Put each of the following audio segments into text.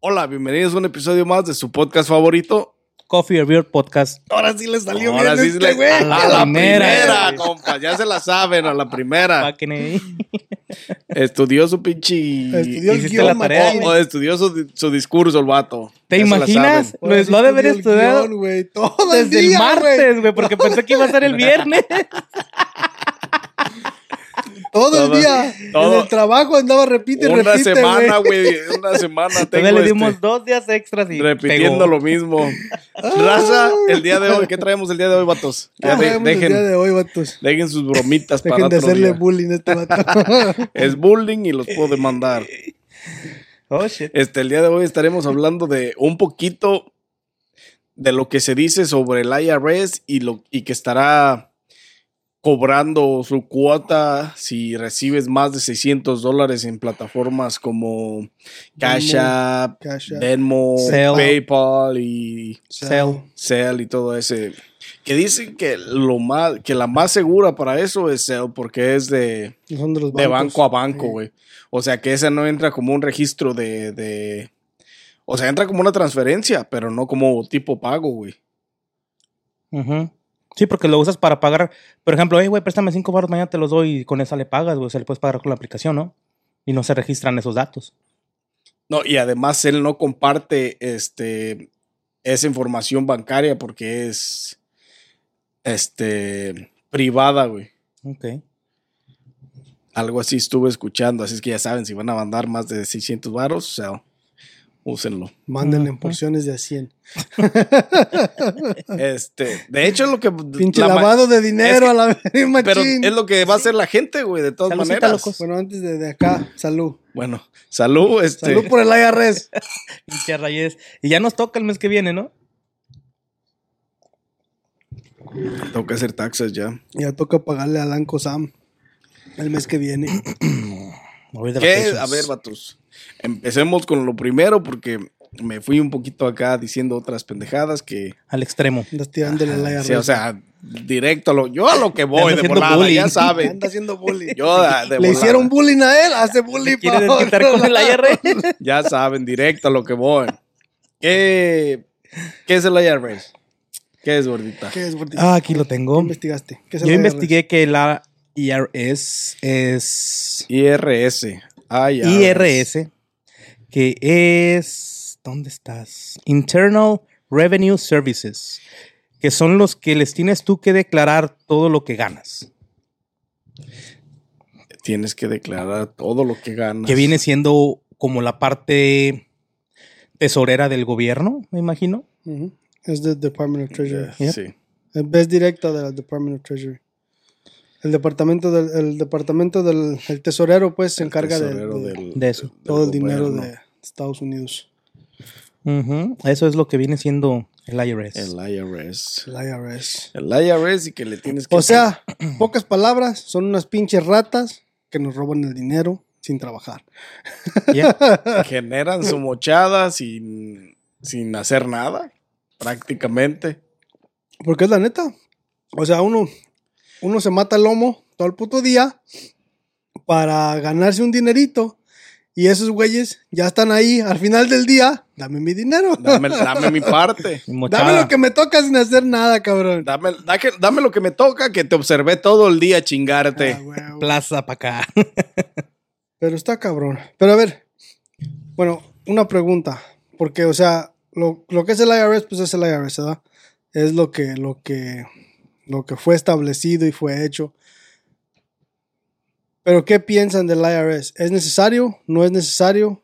Hola, bienvenidos a un episodio más de su podcast favorito. Coffee or Beer Podcast. Ahora sí le salió Ahora bien sí este le- güey. a la, a la primera. primera, compa, ya se la saben, a la primera. Estudió su pinche... Estudió el guion, la tarea, machín. O estudió su, su discurso el vato. ¿Te Ya imaginas? Lo, sí lo haber el estudiado guion, todo el desde el día, güey. martes, güey, porque pensé que iba a ser el viernes. Todo el día. todo- En el trabajo andaba repite Una repite, semana, güey. güey, una semana tengo Todavía le este, dimos dos días extras y repitiendo pegó. lo mismo. Raza, el día de hoy, ¿qué traemos el día de hoy, vatos? Ya ¿Qué de- traemos el dejen, día de hoy, vatos? dejen sus bromitas para Dejen de otro hacerle día. bullying a este vato. Es bullying y los puedo demandar. Oh, shit. Este, el día de hoy estaremos hablando de un poquito de lo que se dice sobre el IRS y, lo, y que estará cobrando su cuota si recibes más de 600 dólares en plataformas como Cash App, Cash App, Venmo. PayPal y Cell. Zelle y todo ese. Que dicen que, lo más, que la más segura para eso es Zelle porque es de, Son de los de bancos. banco a banco, Sí. güey. O sea que esa no entra como un registro de, de- O sea, entra como una transferencia, pero no como tipo pago, güey. Ujú. Sí, porque lo usas para pagar. Por ejemplo, hey, güey, préstame cinco baros, mañana te los doy y con esa le pagas, güey. O sea, le puedes pagar con la aplicación, ¿no? Y no se registran esos datos. No, y además él no comparte este, esa información bancaria porque es este, privada, güey. Ok. Algo así estuve escuchando, así es que ya saben, si van a mandar más de 600 varos, o sea, úsenlo. Mándenle en porciones de a 100. Este, de hecho es lo que... Pinche la lavado de dinero es a la vez, Pero es lo que va a hacer la gente, güey, de todas maneras. locos. Bueno, antes de, de acá, salud. Bueno, salud, este. Salud por el IRS. Pinche Reyes. Y ya nos toca el mes que viene, ¿no? Toca hacer taxes ya. Ya toca pagarle a Lanco Sam el mes que viene. Voy de ¿Qué? A ver, vatos. Empecemos con lo primero porque me fui un poquito acá diciendo otras pendejadas que. Al extremo. Andas tirándole IRS. Sí, o sea, directo a lo. Yo a lo que voy de volada, bullying. ya saben. Anda haciendo bullying. Yo a- de Le volada. hicieron bullying a él, hace bullying ¿Quieres pa' desquitar otro con el lado. IRS? Ya saben, directo a lo que voy. ¿Qué, ¿Qué es el IRS? ¿Qué es, gordita? ¿Qué es, gordito? Ah, aquí lo ¿Qué tengo. investigaste? ¿Qué es el Yo IRS? investigué que la IRS es IRS. IRS. IRS, que es, ¿dónde estás? Internal Revenue Services, que son los que les tienes tú que declarar todo lo que ganas, Tienes que declarar todo lo que ganas. que viene siendo como la parte tesorera del gobierno, me imagino. Es del Department of Treasury. Yep. Sí. Es directa del Department of Treasury. El departamento del, el departamento del el tesorero, pues, se encarga de, tesorero de del- De eso. del todo el dinero gobierno. de Estados Unidos. Eso es lo que viene siendo el IRS. El IRS. El IRS. El IRS y que le tienes que. O sea, pocas palabras, son unas pinches ratas que nos roban el dinero sin trabajar. Yeah. generan su mochada sin, sin hacer nada, prácticamente. Porque es la neta. O sea, uno, uno se mata el lomo todo el puto día para ganarse un dinerito. Y esos güeyes ya están ahí al final del día. Dame mi dinero. Dame, dame mi parte. Dame lo que me toca sin hacer nada, cabrón. Dame, da que- dame lo que me toca, que te observé todo el día chingarte. Ah. Plaza para acá. Pero está cabrón. Pero a ver, bueno, una pregunta. Porque, o sea, lo, lo que es el IRS, pues es el IRS, ¿verdad? Es lo que, lo que, lo que fue establecido y fue hecho. Pero, ¿qué piensan del IRS? ¿Es necesario? ¿No es necesario?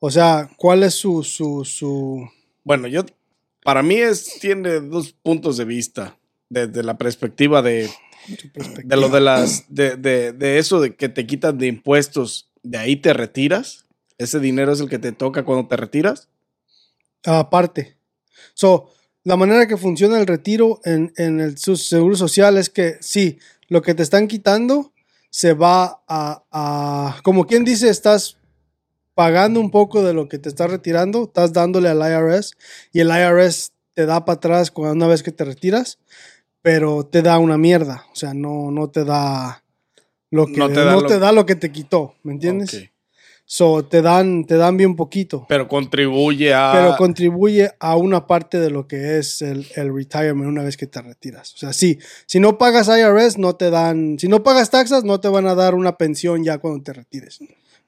O sea, ¿cuál es su, su, su... Bueno, yo, para mí es, tiene dos puntos de vista. Desde la perspectiva de, perspectiva? de lo de las, de, de, de eso de que te quitan de impuestos, de ahí te retiras. ¿Ese dinero es el que te toca cuando te retiras? Aparte. So, la manera que funciona el retiro en, en el su- seguro social es que sí, lo que te están quitando se va a, a- como quien dice, estás pagando un poco de lo que te estás retirando, estás dándole al IRS y el IRS te da para atrás cuando una vez que te retiras, pero te da una mierda, o sea, no, no te da lo que No no te te da lo- que te quitó, ¿me entiendes? So, te dan, te dan bien poquito Pero contribuye a. pero contribuye a una parte de lo que es el, el retirement una vez que te retiras. O sea, sí, si no pagas IRS, no te dan, si no pagas taxas, no te van a dar una pensión ya cuando te retires,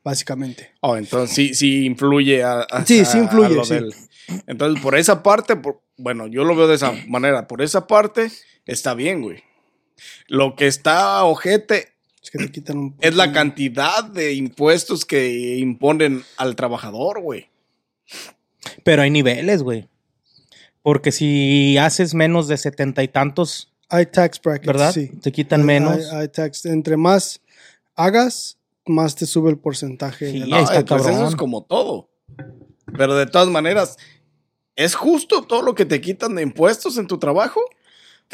básicamente. Oh, entonces sí, sí influye a, a- Sí, sí a- a influye, lo sí. del- Entonces, por esa parte, por- bueno, yo lo veo de esa manera. Por esa parte, está bien, güey. Lo que está ojete Es que te quitan un es la cantidad de impuestos que imponen al trabajador, güey. Pero hay niveles, güey. Porque si haces menos de setenta y tantos, Hay tax brackets, ¿verdad? sí. Te quitan Hay- menos. hay- hay tax. Entre más hagas, más te sube el porcentaje. Sí, No, está pues eso es como todo. Pero de todas maneras, ¿es justo todo lo que te quitan de impuestos en tu trabajo?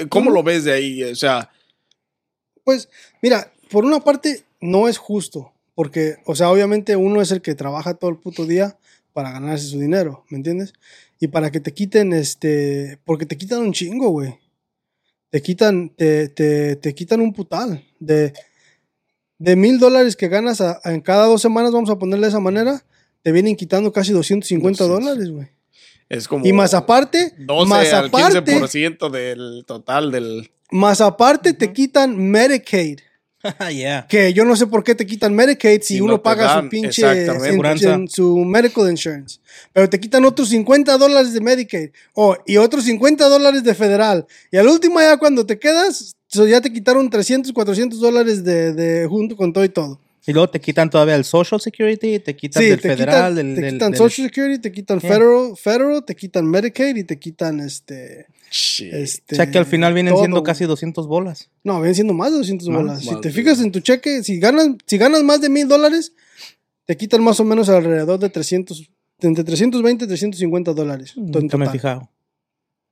¿Cómo lo ves de ahí? O sea, Pues, mira, por una parte no es justo, porque, o sea, obviamente uno es el que trabaja todo el puto día para ganarse su dinero, ¿me entiendes? Y para que te quiten, este, porque te quitan un chingo, güey. Te quitan, te, te, te quitan un putal. De, de mil dólares que ganas a- a- en cada dos semanas, vamos a ponerle de esa manera, te vienen quitando casi 250 200. dólares, güey. es como... Y más aparte, 12 más al aparte, 15% del total del... más aparte te quitan Medicaid. yeah. Que yo no sé por qué te quitan Medicaid si Si uno no paga dan, su pinche en- su medical insurance. Pero te quitan otros 50 dólares de Medicaid. Oh, y otros 50 dólares de federal. Y al último ya cuando te quedas, so ya te quitaron 300, 400 dólares de, de junto con todo y todo. Y luego te quitan todavía el Social Security, te quitan Sí, del te federal, quitan, del, te del- quitan del- Social Security, te quitan Yeah. federal, federal, te quitan Medicaid y te quitan este... Shit. este O sea que al final vienen todo. siendo casi 200 bolas. No, vienen siendo más de 200 Más, bolas. Si te de- fijas en tu cheque, si ganas, si ganas más de mil dólares, te quitan más o menos alrededor de 300, entre 320 y 350 dólares. en Nunca me he fijado.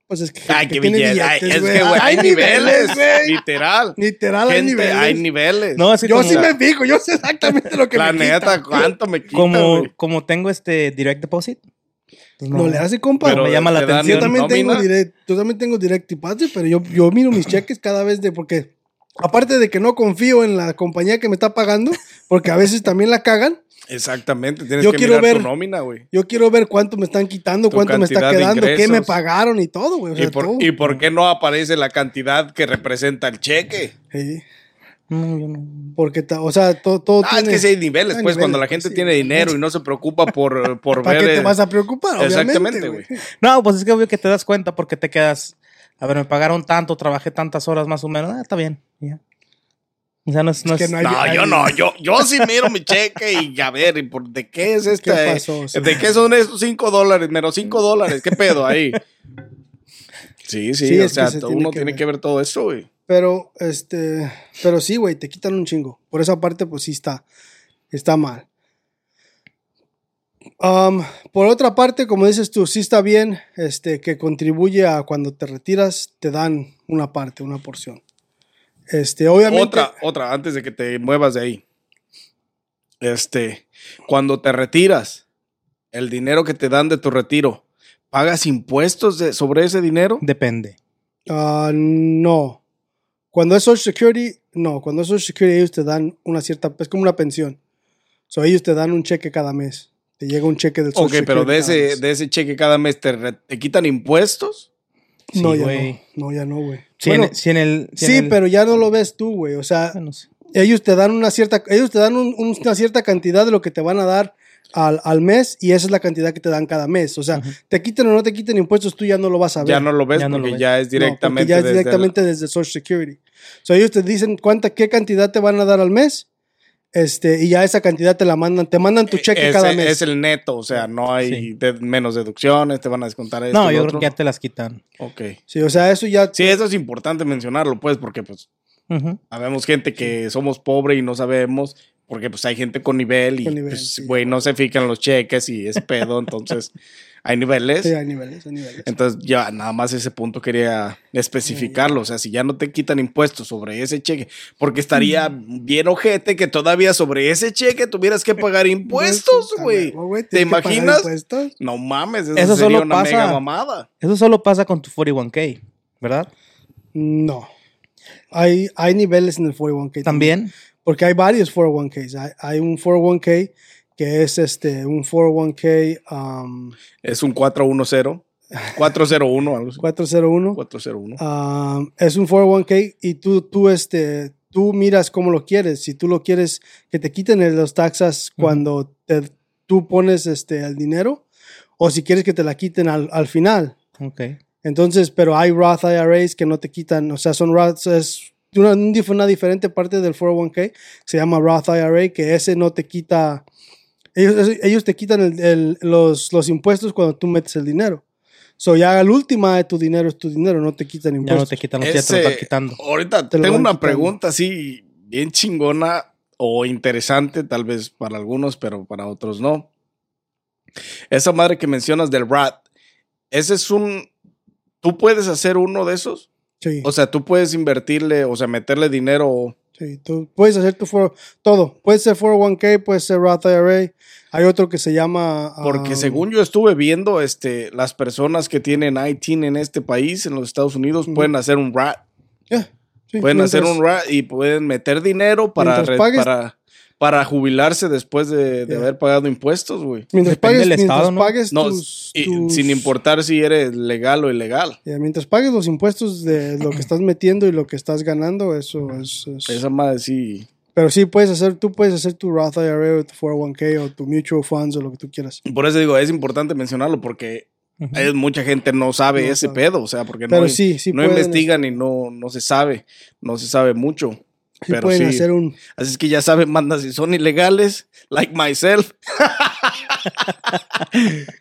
Pues es que, Ay, que qué tiene billete. Ay, billetes, es que, güey, hay niveles. güey. Literal. Literal, hay Gente, niveles. hay niveles. No, así yo como, sí me fijo, yo sé exactamente lo que La me neta, quita. ¿cuánto me quita, como, como tengo este direct deposit. Pues No, le hace compa. Pero me llama la atención. yo también tengo direct, yo también tengo direct deposit, pero yo, yo miro mis cheques cada vez de porque aparte de que no confío en la compañía que me está pagando, porque a veces también la cagan. Exactamente. Tienes Yo que quiero mirar ver- tu nómina, güey. Yo quiero ver cuánto me están quitando, Tu cuánto me está quedando, qué me pagaron y todo, güey. o sea, ¿Y por, todo. ¿Y por qué no aparece la cantidad que representa el cheque? Sí, No, yo no. porque, o sea, todo, todo Ah, tiene... es que sí hay niveles, hay pues, cuando la gente pues, sí. tiene dinero y no se preocupa por, por ¿Para ver. qué te vas a preocupar? Obviamente, Exactamente, güey. No, pues es que obvio que te das cuenta porque te quedas. A ver, me pagaron tanto, trabajé tantas horas más o menos. Ah, está bien. ya. O sea, no es. No Es que es- no hay- No, yo no, yo, yo sí miro mi cheque y a ver, ¿y por, ¿de qué es este? ¿Qué pasó? ¿De qué son estos 5 dólares? Menos 5 dólares, ¿qué pedo ahí? Sí, sí, Sí, o sea, se uno tiene que tiene ver. que ver todo eso, güey. Pero, este, pero sí, güey, te quitan un chingo. Por esa parte, pues sí está, está mal. Um, por otra parte, como dices tú, sí está bien, este, que contribuye a cuando te retiras, te dan una parte, una porción. Este, obviamente. Otra, otra, antes de que te muevas de ahí. Este, cuando te retiras, el dinero que te dan de tu retiro, ¿pagas impuestos de- sobre ese dinero? Depende. Ah, no. Cuando es Social Security, no. Cuando es Social Security, ellos te dan una cierta, es como una pensión. So, ellos te dan un cheque cada mes. Te llega un cheque del Social Ok, pero de Security ese, de ese cheque cada mes te, re- te quitan impuestos. No, ya güey. no. No, ya no, güey. Si, Bueno, en, si en el. si en sí, el- pero ya no lo ves tú, güey. O sea, bueno, sí. ellos te dan una cierta, ellos te dan un- un- una cierta cantidad de lo que te van a dar al, al mes y esa es la cantidad que te dan cada mes. O sea, te quiten o no te quiten impuestos, tú ya no lo vas a ver. Ya no lo ves Ya no lo porque ves. ya es No, porque directamente. ya es desde el- directamente desde Social Security. So, ellos te dicen cuánta, qué cantidad te van a dar al mes. Este, y ya esa cantidad te la mandan, te mandan tu cheque Ese cada mes. Es el neto, o sea, no hay Sí. de- menos deducciones, te van a descontar esto. No, yo lo creo otro. que ya te las quitan. Ok. Sí, o sea, eso ya. Sí, eso es importante mencionarlo, pues, porque pues Ujú. habemos gente que somos pobres y no sabemos porque pues hay gente con nivel y Con nivel, pues, sí. güey no se fijan los cheques y es pedo, entonces hay niveles. Sí, hay niveles, hay niveles. Entonces ya nada más ese punto quería especificarlo, o sea, si ya no te quitan impuestos sobre ese cheque, porque estaría bien ojete que todavía sobre ese cheque tuvieras que pagar impuestos, güey. ¿Te imaginas? No mames, eso, Eso sería solo una pasa- mega mamada. Eso solo pasa con tu 41k, ¿verdad? No. Hay, hay niveles en el 401k. También. Porque hay varios 401ks. Hay, hay un 401k que es este, un 401k um, Es un 410, 401, algo así. 401. 401. Um, es un 401k y tú, tú, este, tú miras cómo lo quieres. Si tú lo quieres que te quiten los taxas cuando te- tú pones este, el dinero o si quieres que te la quiten al, al final. Ok. Entonces, pero hay Roth IRAs que no te quitan, o sea, son Roth, es una, una diferente parte del 401k, se llama Roth IRA, que ese no te quita, ellos, ellos te quitan el- el- los, los impuestos cuando tú metes el dinero. So, ya el última de tu dinero es tu dinero, no te quitan Ya impuestos. no te quitan los ya te lo están quitando. Ahorita Te tengo una quitando. pregunta así bien chingona o interesante, tal vez para algunos, pero para otros no. Esa madre que mencionas del RAT, ese es un... ¿Tú puedes hacer uno de esos? Sí, O sea, tú puedes invertirle, o sea, meterle dinero. sí, tú puedes hacer tu for- todo. Puede ser 401k, puede ser Roth IRA. Hay otro que se llama... Porque um, según yo estuve viendo, este, las personas que tienen ITIN en este país, en los Estados Unidos, pueden hacer un RAT. yeah, sí, Pueden hacer un RAT y pueden meter dinero para, Mientras re- pagues- para, para jubilarse después de, de Yeah. haber pagado impuestos, güey. Mientras Depende pagues, del mientras estado, ¿no? pagues No, tus, y- tus- sin importar si eres legal o ilegal. Ya, mientras pagues los impuestos de lo que estás metiendo y lo que estás ganando, eso es. es- Esa madre sí. Pero sí puedes hacer, tú puedes hacer tu Roth IRA o tu 401k o tu mutual funds o lo que tú quieras. Por eso digo, es importante mencionarlo porque Ujú. hay mucha gente no sabe No ese sabe. pedo, o sea, porque Pero no, sí, sí no investigan y no, no se sabe, no se sabe mucho. Sí pero pueden sí. hacer un. Así es que ya saben, manda, si son ilegales, like myself,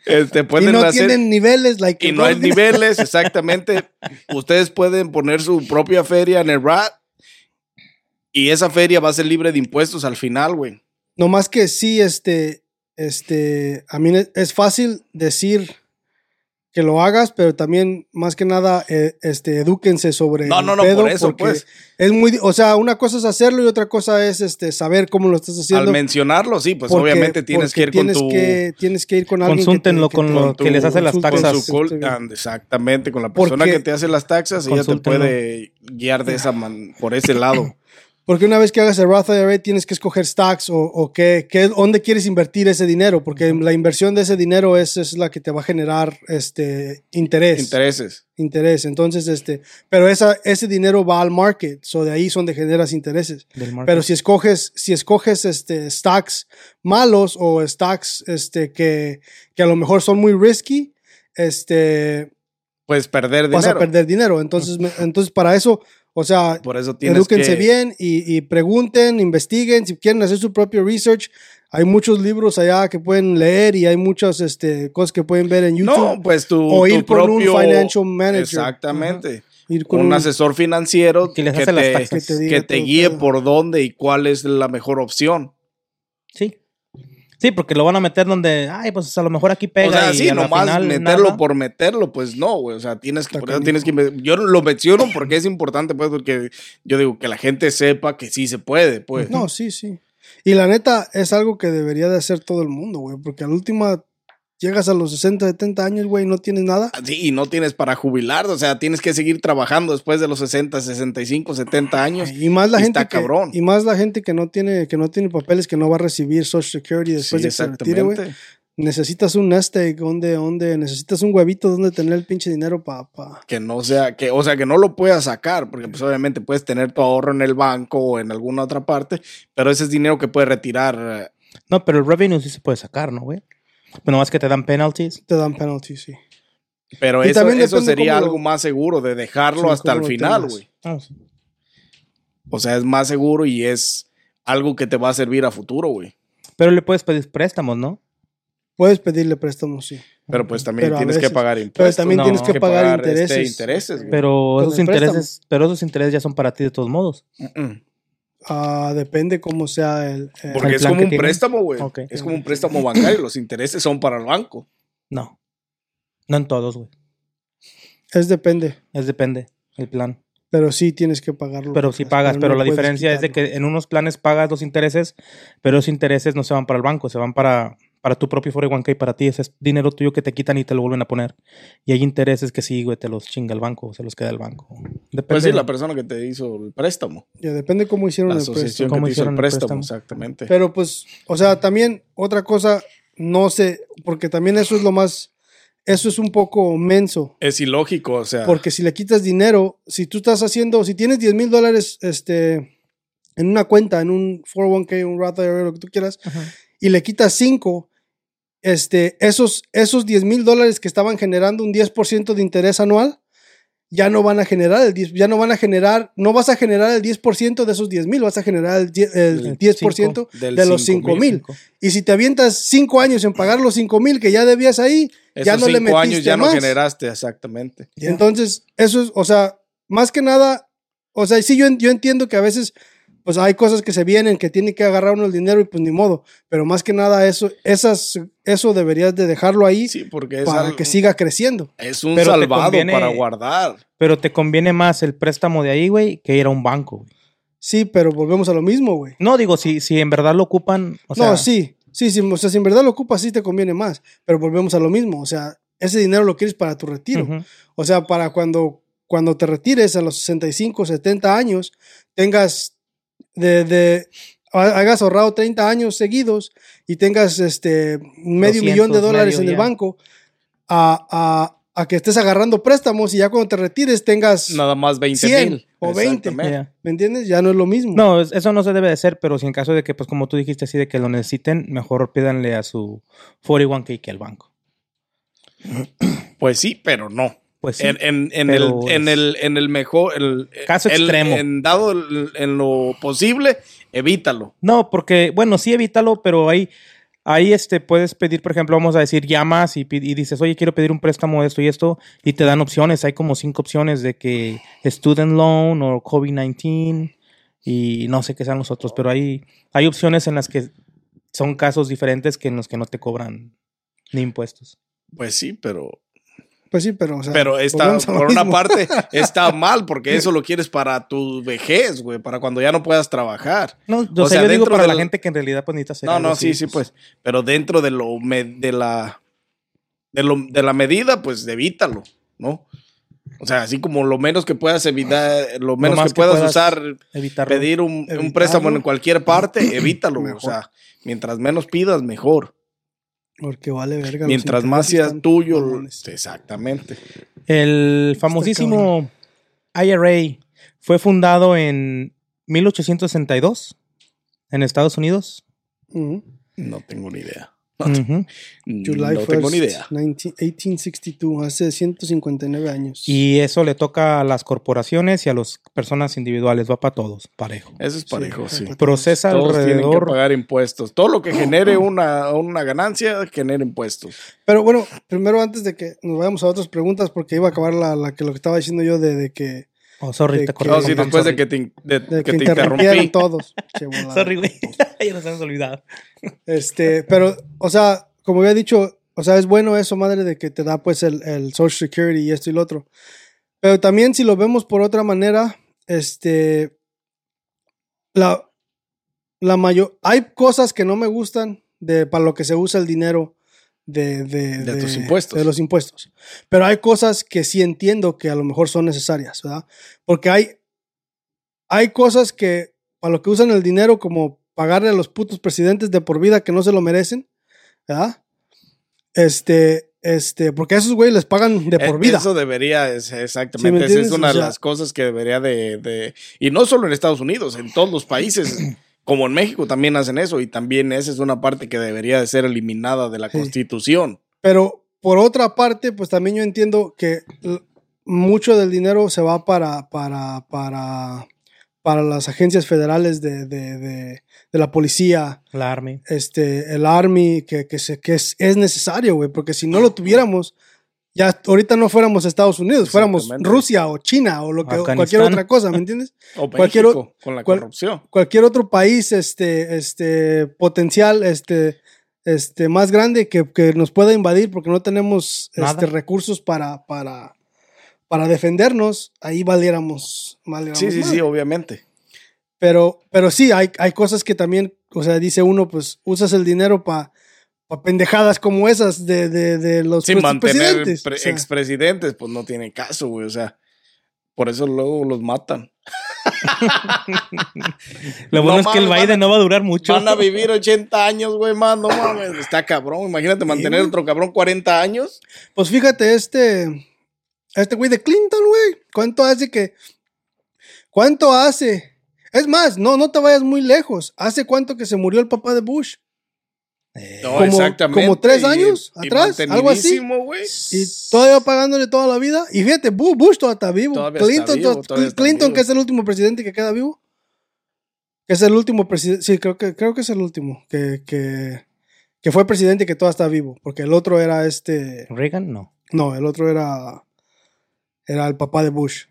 este, Y pueden no hacer, tienen niveles, like. y no hay niveles, exactamente. Ustedes pueden poner su propia feria en el RAT y esa feria va a ser libre de impuestos al final, güey. No más que sí, este. Este. A mí es fácil decir que lo hagas, pero también, más que nada, eh, este, edúquense sobre. No, el no, no, pedo, por eso, porque pues. Es muy. O sea, una cosa es hacerlo y otra cosa es este, saber cómo lo estás haciendo. Al mencionarlo, sí, pues Porque- obviamente tienes que ir con tienes tu... que- tienes que ir con alguien. que te- que con lo tu- que les hace las consulten con taxas. su col- exactamente, con la persona Porque- que te hace las taxas, ella te puede guiar de esa man- por ese lado. Porque una vez que hagas el Roth IRA tienes que escoger stocks o, o qué, qué- dónde quieres invertir ese dinero, porque la inversión de ese dinero es, es la que te va a generar este interés. Intereses. interés. Entonces, este, pero esa, ese dinero va al market, so de ahí son de generas intereses. del. Pero si escoges, si escoges este, stocks malos o stocks este, que, que a lo mejor son muy risky, este, Puedes perder vas dinero. a perder dinero. Entonces, me- entonces para eso, o sea, Por eso edúquense que... bien y, y pregunten, investiguen, si quieren hacer su propio research. Hay muchos libros allá que pueden leer y hay muchas este, cosas que pueden ver en YouTube. No, pues tu, o tu ir con un propio... financial manager. Exactamente. Ir con Un, un- asesor financiero Que les que te, que te que te todo guíe pedo. por dónde y cuál es la mejor opción. Sí. Porque lo van a meter donde, ay, pues a lo mejor aquí pega. o sea, y sí, nomás final meterlo nada. por meterlo, pues no, güey. O sea, tienes que, por eso tienes que. Yo lo menciono porque es importante, pues, porque yo digo que la gente sepa que sí se puede, pues. No, sí, sí. Y la neta es algo que debería de hacer todo el mundo, güey, porque a la última llegas a los 60, 70 años, güey, y no tienes nada. Sí, y no tienes para jubilar, o sea, tienes que seguir trabajando después de los 60, 65, 70 años. Y más la Y gente está que, cabrón. y más la gente que no tiene que no tiene papeles que no va a recibir Social Security después Sí, de que se retire, güey. exactamente. Necesitas un nest egg donde donde necesitas un huevito donde tener el pinche dinero para pa. Que no sea, que, o sea, que no lo puedas sacar, porque pues obviamente puedes tener tu ahorro en el banco o en alguna otra parte, pero ese es dinero que puedes retirar. eh, No, pero el revenue sí se puede sacar, ¿no, güey? Pero más que te dan penalties. te dan penalty, sí. Pero Y eso, también sería lo- algo más seguro de dejarlo hasta el final, güey. Ah, sí. O sea, es más seguro y es algo que te va a servir a futuro, güey. Pero le puedes pedir préstamos, ¿no? Puedes pedirle préstamos, sí. Pero pues también Pero tienes que pagar pero impuestos. también No. tienes que que pagar, este, intereses. intereses. Pero esos préstamo. intereses, pero esos intereses ya son para ti de todos modos. Mm-mm. Ah, depende cómo sea el... el- Porque ¿El es plan como un préstamo, güey. Es como un préstamo bancario. Los intereses son para el banco. No. No en todos, güey. es depende, Es depende el plan. pero sí tienes que pagarlo. Pero sí pagas, pero no la diferencia es de que en unos planes pagas los intereses, pero esos intereses no se van para el banco, se van para, para tu propio 401k, para ti. Ese es dinero tuyo que te quitan y te lo vuelven a poner. Y hay intereses que sí, güey, te los chinga el banco, se los queda el banco. Depende. Pues sí, la persona que te hizo el préstamo. Ya depende cómo hicieron La el asociación préstamo. que ¿Cómo te hizo el hicieron el préstamo, préstamo? exactamente. Pero pues, o sea, también otra cosa, no sé, porque también eso es lo más, eso es un poco menso. es ilógico, o sea. Porque si le quitas dinero, si tú estás haciendo, si tienes 10 mil dólares este, en una cuenta, en un 401k, un Roth IRA, lo que tú quieras, Ajá. y le quitas 5, este, esos, esos 10 mil dólares que estaban generando un 10% de interés anual, ya no van a generar el 10, ya no van a generar, no vas a generar el 10% de esos 10 mil, vas a generar el, die- el El 10% del de los 5 mil. Y si te avientas 5 años en pagar los 5 mil que ya debías ahí, ya Esos no le cinco años metiste ya no más. generaste, exactamente. Entonces, eso es, o sea, más que nada, o sea, sí, yo, yo entiendo que a veces, pues hay cosas que se vienen, que tiene que agarrar uno el dinero y pues ni modo, pero más que nada eso, esas, eso deberías de dejarlo ahí Sí, porque es, para algo- que siga creciendo. es un Pero salvado conviene- para guardar. Pero te conviene más el préstamo de ahí, güey, que ir a un banco, güey. Sí, pero volvemos a lo mismo, güey. No, digo, si, si en verdad lo ocupan, o sea, no, sí, sí, sí, o sea, si en verdad lo ocupas, sí te conviene más, pero volvemos a lo mismo, o sea, ese dinero lo quieres para tu retiro. O sea, para cuando, cuando te retires a los 65, 70 años, tengas de, de ha- hagas ahorrado 30 años seguidos y tengas este medio 200, millón de dólares en el ya. banco a, a- a que estés agarrando préstamos y ya cuando te retires tengas, Nada más 20 100 mil. o 20. Exactamente. Ya. ¿me entiendes? Ya no es lo mismo. No, es- eso no se debe de hacer, pero si en caso de que, pues como tú dijiste así, de que lo necesiten, mejor pídanle a su 41k que al banco. Pues sí, pero no. Pues sí. en, en- el, en, el, en el mejor. el- Caso el- extremo. En dado en lo posible, evítalo. No, porque, bueno, sí evítalo, pero ahí, ahí este, puedes pedir, por ejemplo, vamos a decir, llamas y, y dices, oye, quiero pedir un préstamo de esto y esto, y te dan opciones. Hay como cinco opciones de que student loan o COVID-19 y no sé qué sean los otros, pero hay, hay opciones en las que son casos diferentes que en los que no te cobran ni impuestos. Pues sí, pero. Pues sí, pero, o sea, Pero está, por una parte, está mal porque eso lo quieres para tu vejez, güey, para cuando ya no puedas trabajar. No, o, O sea, sea, yo digo dentro para la gente que en realidad pues necesita No, no, sí, sí, pues. Pero dentro de lo me- de la de lo de la medida, pues evítalo, ¿no? O sea, así como lo menos que puedas evitar, lo menos que que puedas, puedas usar, Evitarlo. pedir un, préstamo en cualquier parte, evítalo. o sea, mientras menos pidas, mejor. Porque vale verga. Mientras más intereses sea están tuyo, mamones. exactamente. El famosísimo IRA fue fundado en 1862 en Estados Unidos. No tengo ni idea. July no tengo 1st, ni idea. 19 1862, hace 159 años. Y eso le toca a las corporaciones y a las personas individuales, va para todos, parejo. Eso es parejo, sí. Sí. Procesa Todos tienen que alrededor. pagar impuestos. Todo lo que genere una, una ganancia, genera impuestos. Pero bueno, primero antes de que nos vayamos a otras preguntas, porque iba a acabar la, la que lo que estaba diciendo yo de, de que, Oh, sorry, de te que- corté. No, sí, después de sorry. que te, de- de que que te interrumpí. todos. Che. Sorry, güey. ya nos hemos olvidado. Este, pero, o sea, como había dicho, o sea, es bueno eso, madre, de que te da pues el, el Social Security y esto y lo otro. Pero también si lo vemos por otra manera, este, la, la mayor, hay cosas que no me gustan de para lo que se usa el dinero de, de, De tus impuestos. de los impuestos. Pero hay cosas que sí entiendo que a lo mejor son necesarias, ¿verdad? Porque hay, hay cosas que para lo que usan el dinero, como pagarle a los putos presidentes de por vida que no se lo merecen, ¿verdad? Este, este, porque a esos güeyes les pagan de por Eh, vida. Eso debería, es- ¿Sí me exactamente. es una O de las cosas que debería de, de- Y no solo en Estados Unidos, en todos los países, como en México también hacen eso. Y también esa es una parte que debería de ser eliminada de la Sí. Constitución. Pero por otra parte, pues también yo entiendo que mucho del dinero se va para, para, para, para las agencias federales de, de, de, de la policía, La Army. este, el Army, que, que, se, que es, es necesario, güey, porque si no lo tuviéramos, ya ahorita no fuéramos Estados Unidos, fuéramos. Rusia o China o lo que, o cualquier otra cosa, ¿me entiendes? O Cualquier México, o- con la cual- corrupción. Cualquier otro país este, este, potencial este, este, más grande que, que nos pueda invadir porque no tenemos Nada. este, recursos para, para, para defendernos, ahí valiéramos. valiéramos Sí, sí, madre. sí, obviamente. Pero, pero sí, hay, hay cosas que también, o sea, dice uno, pues usas el dinero para pendejadas como esas de, de, de los mantener presidentes. pre- O sea, expresidentes, pues no tiene caso, güey. O sea, por eso luego los matan. Lo bueno No es que el mames, Biden a- no va a durar mucho. Van a vivir 80 años, güey, más. No mames, está cabrón. Imagínate mantener otro cabrón 40 años. Pues fíjate, este, este güey de Clinton, güey, ¿cuánto hace que, cuánto hace? Es más, no, no te vayas muy lejos. ¿Hace cuánto que se murió el papá de Bush? No, Como- exactamente. como tres y- años y atrás, algo así. güey. Y todavía pagándole toda la vida. Y fíjate, Bu- Bush todavía está vivo. Todavía está Clinton, vivo, to- todavía está Clinton vivo. que es el último presidente que queda vivo. Que es el último presidente. Sí, creo que, creo que es el último. Que, que, que fue presidente y que todavía está vivo. Porque el otro era este. Reagan, no. No, el otro era. Era el papá de Bush.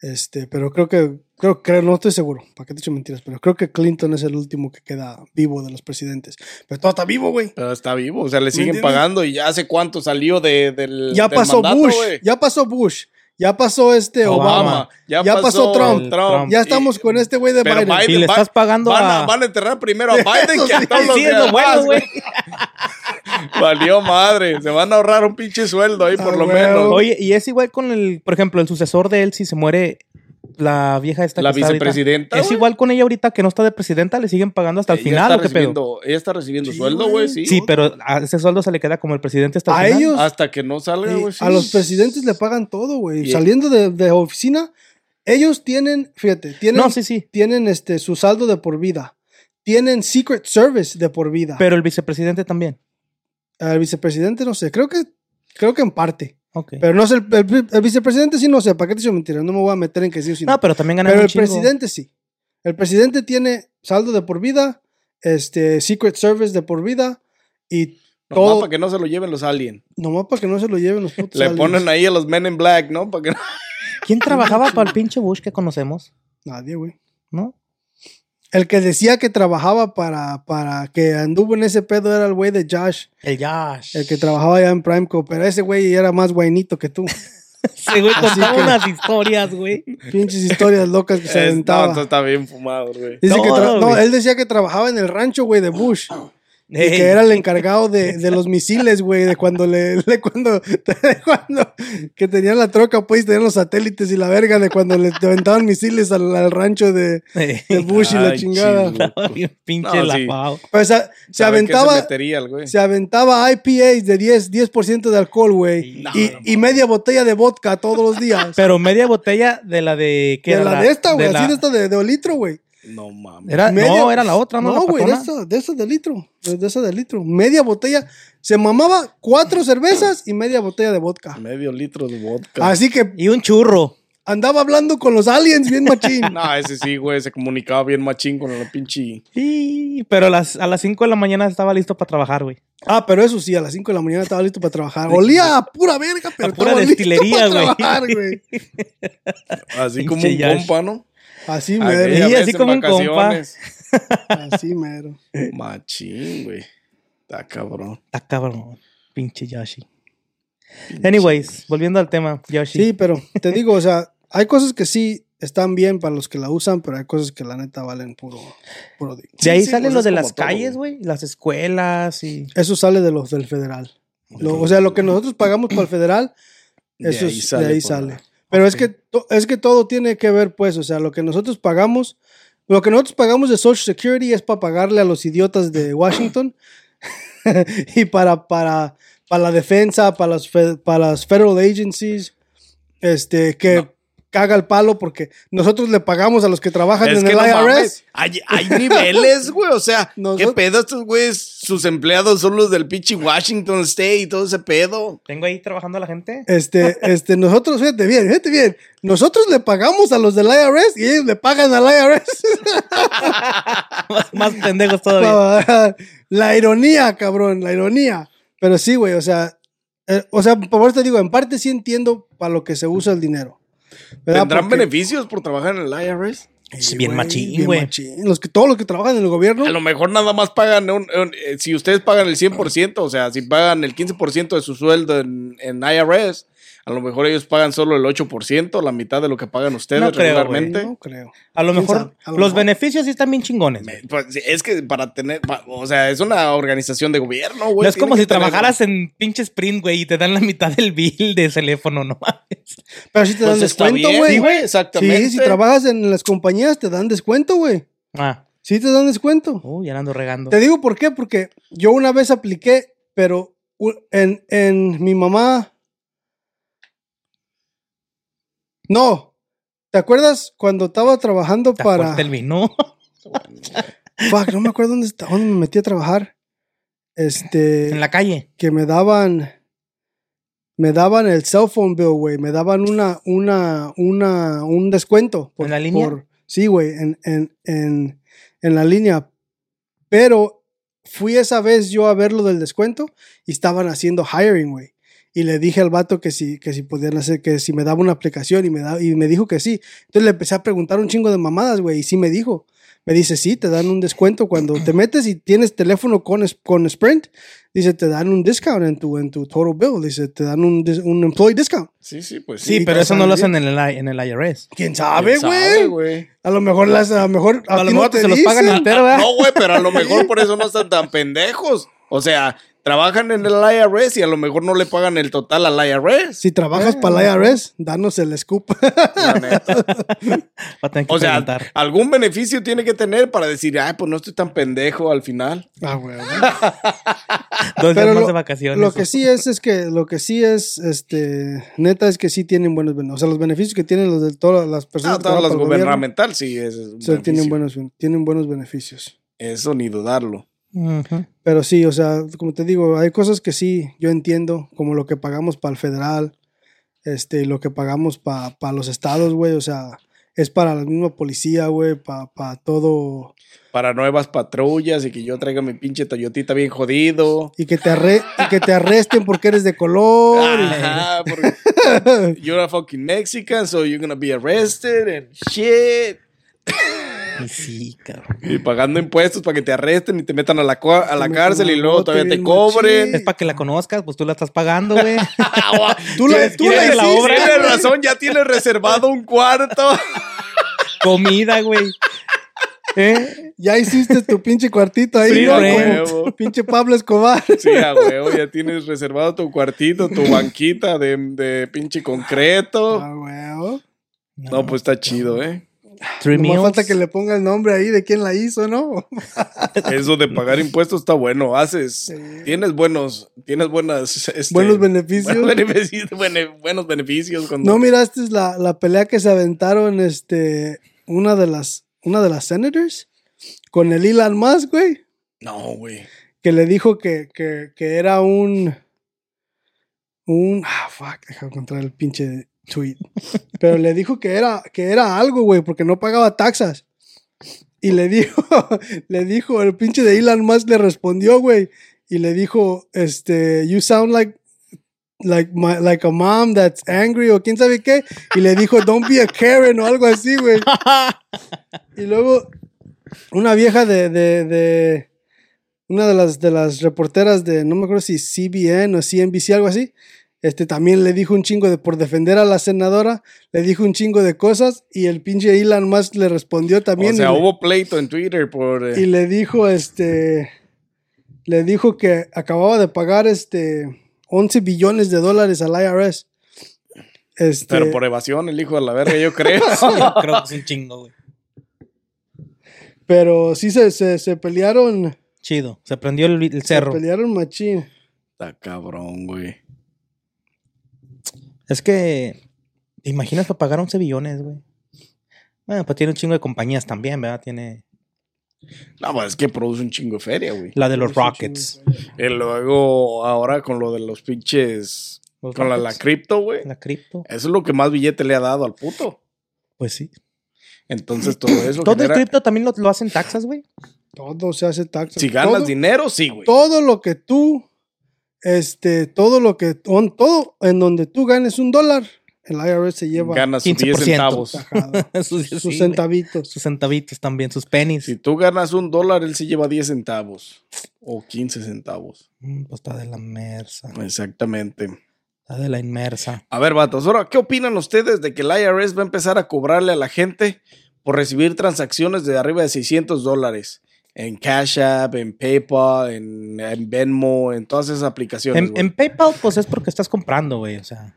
Este, pero creo que. Creo que no estoy seguro. ¿Para qué te echo mentiras? Pero creo que Clinton es el último que queda vivo de los presidentes. Pero todo está vivo, güey. Pero está vivo, o sea, le siguen pagando y ya hace cuánto salió de, del. Ya del pasó mandato, Bush. Ya pasó Bush. Ya pasó este Obama. Obama. Ya, Ya pasó Trump. Trump. Ya Y- estamos con este güey de pero Biden. Biden Si le estás pagando van a... a, van a enterrar primero a Biden que a todos los demás, bueno, güey. Valió madre. Se van a ahorrar un pinche sueldo ahí, por Ah, lo menos. Oye, y es igual con el, por ejemplo, el sucesor de él, si se muere la vieja esta La que está ahorita. vicepresidenta. Es igual con ella ahorita que no está de presidenta, le siguen pagando hasta el Ella final, está ¿o qué pedo? recibiendo, Ella está recibiendo Sí, sueldo, güey. sí. Sí, pero a ese sueldo se le queda como el presidente hasta el A final. ellos- Hasta que no salga, güey. sí. a los presidentes le pagan todo, güey. Saliendo de, de oficina, ellos tienen, fíjate, tienen, No, sí, sí. tienen este, su saldo de por vida. Tienen Secret Service de por vida. Pero el vicepresidente también. Al vicepresidente, no sé, creo que, creo que en parte. Pero no sé, el, el- el vicepresidente sí, no sé, ¿para qué te digo mentira? No me voy a meter en que sí o sí. no. no, pero también ganan Pero un el chingo. presidente sí. El presidente tiene saldo de por vida, este, Secret Service de por vida y Nomás todo. para que no se lo lleven los aliens. Nomás para que no se lo lleven los putos Le aliens. ponen ahí a los Men in Black, ¿no? Para que no- ¿Quién trabajaba para el pinche Bush que conocemos? Nadie, güey. ¿No? El que decía que trabajaba para, para que anduvo en ese pedo era el güey de Josh, El Josh. el que trabajaba allá en Primeco, pero ese güey era más guainito que tú. Ese güey contaba que- unas historias, güey. Pinches historias locas que se no, aventaba. entonces está bien fumado, güey. Dice que No, no, él decía que trabajaba en el rancho, güey, de Bush. Y que era el encargado de, de los misiles, güey, de cuando le, de cuando, de cuando, que tenían la troca, pues, tenían los satélites y la verga, de cuando le aventaban misiles al, al rancho de, Bush y la chingada. pinche No, sí. Pues, se, se Se aventaba, metería güey. se aventaba IPAs de 10, 10% de alcohol, güey, No, y, y media botella de vodka todos los días. Pero media botella de la de... ¿qué de era la de esta, güey, así la- de esta de, de litro, güey. No mames. Era, Media- no, era la otra, ¿no? No, güey, de patona. esa, de esa de litro. De, de esa de litro. Media botella. Se mamaba cuatro cervezas y media botella de vodka. Medio litro de vodka. Así que Y un churro. andaba hablando con los aliens bien machín. No, ese sí, güey, se comunicaba bien machín con la pinche. Y- Pero a las, a las 5 de la mañana estaba listo para trabajar, güey. Ah, pero eso sí, a las 5 de la mañana estaba listo para trabajar. Olía a pura verga, pero A pura estaba listo destilería, para güey. trabajar, güey. Así como un compa, ¿no? Así mero. Vez así como un compa. vacaciones. Así mero. Machín, güey. Está cabrón. Está cabrón. Pinche Yoshi. Anyways, volviendo al tema, Yoshi. Sí, pero te digo, o sea, hay cosas que sí están bien para los que la usan, pero hay cosas que la neta valen puro, puro de ahí sí, salen pues lo de las todo, calles, güey. Las escuelas y... Eso sale de los del federal. Lo- o sea, lo que nosotros pagamos para el federal, De eso ahí es- sale de ahí sale. Pero es que to- es que todo tiene que ver, pues, o sea, lo que nosotros pagamos, lo que nosotros pagamos de Social Security es para pagarle a los idiotas de Washington y para, para, para la defensa, para las, para las federal agencies, este, que caga el palo porque nosotros le pagamos a los que trabajan Es en que el no IRS. mames, hay, hay niveles, güey. O sea, ¿qué Nosotros- pedo estos güeyes? Sus empleados son los del pinche Washington State y todo ese pedo. Tengo ahí trabajando a la gente. Este, este, nosotros, fíjate bien, fíjate bien, nosotros le pagamos a los del IRS y ellos le pagan al IRS. más, más pendejos todavía. la ironía, cabrón, la ironía. Pero sí, güey, o sea, eh, o sea, por eso te digo, en parte sí entiendo para lo que se usa el dinero. ¿Verdad? ¿Tendrán Porque- beneficios por trabajar en el IRS? Es bien machín, bien güey. Los que, todos los que trabajan en el gobierno. A lo mejor nada más pagan, un- un- eh, si ustedes pagan el 100%, o sea, si pagan el 15% de su sueldo en, en IRS, a lo mejor ellos pagan solo el 8%, la mitad de lo que pagan ustedes No creo, regularmente. No creo. A lo ¿Quién mejor sabe? A lo los mejor. beneficios sí están bien chingones. Me- pues, es que para tener, pa- o sea, es una organización de gobierno, güey. No es como si tener- trabajaras en pinche Sprint, güey, y te dan la mitad del bill de teléfono, no mames. Pero sí te Pues dan está descuento, güey. sí, güey, exactamente. Sí, si trabajas en las compañías te dan descuento, güey. Ah, Sí te dan descuento. uy, ya ando regando. Te digo por qué, porque yo una vez apliqué, pero en, en mi mamá. No. ¿Te acuerdas cuando estaba trabajando para. vino. Fuck, no me acuerdo dónde, está- dónde me metí a trabajar. Este. en la calle. que me daban me daban el cell phone bill, güey, me daban una una una un descuento ¿En la línea? sí, güey, en, en, en, en la línea. Pero fui esa vez yo a ver lo del descuento y estaban haciendo hiring, güey. Y le dije al vato que si, que si podían hacer, que si me daba una aplicación y me, da, y me dijo que sí. Entonces le empecé a preguntar un chingo de mamadas, güey, y sí me dijo. Me dice, sí, te dan un descuento cuando te metes y tienes teléfono con, es- con Sprint. Dice, te dan un discount en tu, en tu total bill. Dice, te dan un, dis- un employee discount. Sí, sí, pues Sí, sí. pero eso no lo hacen en el, I- en el IRS. ¿Quién ¿Quién sabe, güey? A lo mejor las, a lo mejor a, A lo no mejor te se los pagan entero, ¿verdad? No, güey, pero a lo mejor por eso no están tan pendejos. O sea, trabajan en el IRS y a lo mejor no le pagan el total al IRS. Si trabajas para la IRS, danos el scoop. La neta. Va a tener que O sea, preguntar. algún beneficio tiene que tener para decir, ay, pues no estoy tan pendejo al final. ah, güey. Dos días pero más lo- de vacaciones. Lo que sí es, es que, lo que sí es, este, neta es que sí tienen buenos beneficios. O sea, los beneficios que tienen los de todas las personas Ah, que todas trabajan las para el gobierno, gubernamental, sí, es o sea, tienen buenos, tienen buenos beneficios. Eso ni dudarlo. Pero sí, o sea, como te digo, hay cosas que sí, yo entiendo, como lo que pagamos para el federal, este, lo que pagamos para los estados, güey, o sea, es para la misma policía, güey, para todo, Para nuevas patrullas y que yo traiga mi pinche Toyotita bien jodido. y que te, arre- y que te arresten porque eres de color. Ajá, porque you're a fucking Mexican, so you're gonna be arrested and shit. Y sí, cabrón. Y pagando impuestos para que te arresten y te metan a la, a la cárcel y luego todavía te cobren. Es para que la conozcas, pues tú la estás pagando, güey. Tú la, ¿Quieres- tú la obra? Tienes razón, ya tienes reservado un cuarto. Comida, güey. ¿Eh? Ya hiciste tu pinche cuartito ahí. Como pinche Pablo Escobar. Sí, a huevo, ya tienes reservado tu cuartito, tu banquita de, de pinche concreto. Ah, huevo. No, pues está chido, ¿eh? Three meals. falta que le ponga el nombre ahí de quién la hizo, ¿no? Eso de pagar impuestos está bueno. Haces, tienes buenos, tienes buenas, este, Buenos beneficios. Buenos beneficios, bene- buenos beneficios cuando- ¿No miraste la, la pelea que se aventaron este una de las una de las senators con el Elon Musk, güey? No, güey. Que le dijo que, que, que era un un ah fuck, déjame encontrar el pinche tweet. Pero le dijo que era que era algo, güey, porque no pagaba taxas. Y le dijo, le dijo, el pinche de Elon Musk le respondió, güey, y le dijo, este, you sound like like my, like a mom that's angry o quién sabe qué y le dijo don't be a Karen o algo así güey y luego una vieja de, de, de una de las de las reporteras de no me acuerdo si CBN o CNBC algo así este también le dijo un chingo de por defender a la senadora le dijo un chingo de cosas y el pinche Elon Musk le respondió también o sea, y, le- hubo pleito en Twitter por... eh, y le dijo este le dijo que acababa de pagar este 11 billones de dólares al IRS este Pero por evasión, el hijo de la verga, yo creo. Creo que es un chingo, güey. pero sí se, se, se pelearon Chido. Se prendió el, el cerro. se pelearon machín Está cabrón, güey. Es que. ¿Te imaginas para pagar 11 billones, güey? Bueno, pues tiene un chingo de compañías también, ¿verdad? Tiene No, pues es que produce un chingo de feria, güey. la de los Rockets. Y luego, ahora con lo de los pinches... Los con la, la cripto, güey. La cripto. Eso es lo que más billete le ha dado al puto. Pues sí. Entonces todo eso Todo el cripto también lo, lo hacen taxas, güey. todo se hace taxa Si ganas todo, dinero, sí, güey. todo lo que tú este, todo lo que, on- todo en donde tú ganes un dólar, el IRS se lleva Ganas sus 10 15%. centavos. sus, sus sí, centavitos. sus centavitos también, sus pennies. Si tú ganas un dólar, él se lleva 10 centavos. O 15 centavos. Mm, Pues está de la inmersa. Exactamente. Está de la inmersa. A ver, vatos, ahora, ¿qué opinan ustedes de que el IRS va a empezar a cobrarle a la gente por recibir transacciones de arriba de 600 dólares? En Cash App, en PayPal, en, en Venmo, en todas esas aplicaciones. En, en PayPal, pues es porque estás comprando, güey. O sea.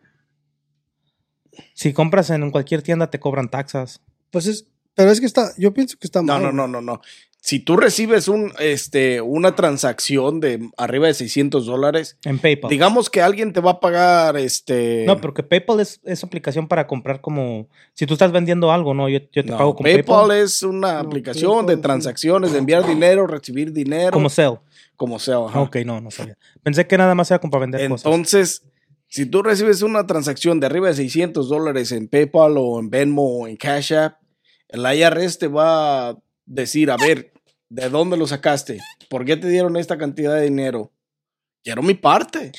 Si compras en cualquier tienda, te cobran taxas. Pues es, pero es que está, yo pienso que está No, mal. no, no, no, no. Si tú recibes un, este, una transacción de arriba de 600 dólares, En PayPal. digamos que alguien te va a pagar, este... no, porque PayPal es, es aplicación para comprar como. Si tú estás vendiendo algo, ¿no? Yo, yo te No, pago con PayPal, PayPal. es una No, aplicación de PayPal, transacciones, de enviar dinero, recibir dinero, Como Cell. como sea. ajá. Ok, no, no sabía. Pensé que nada más era como para vender cosas. Entonces, si tú recibes una transacción de arriba de 600 dólares en PayPal o en Venmo o en Cash App, el IRS te va a decir, a ver, ¿de dónde lo sacaste? ¿Por qué te dieron esta cantidad de dinero? Quiero mi parte.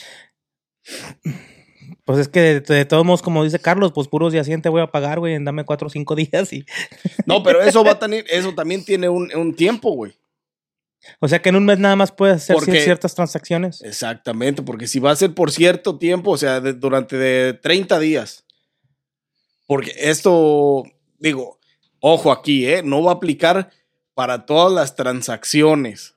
Pues es que de, de todos modos, como dice Carlos, pues puros de asiente voy a pagar, güey, en dame cuatro o cinco días. y No, pero eso va a tener, eso también tiene un, un tiempo, güey. O sea que en un mes nada más puedes hacer Porque- ciertas transacciones. Exactamente, porque si va a ser por cierto tiempo, o sea, de- durante de 30 días. Porque esto, digo, ojo aquí, ¿eh? No va a aplicar para todas las transacciones.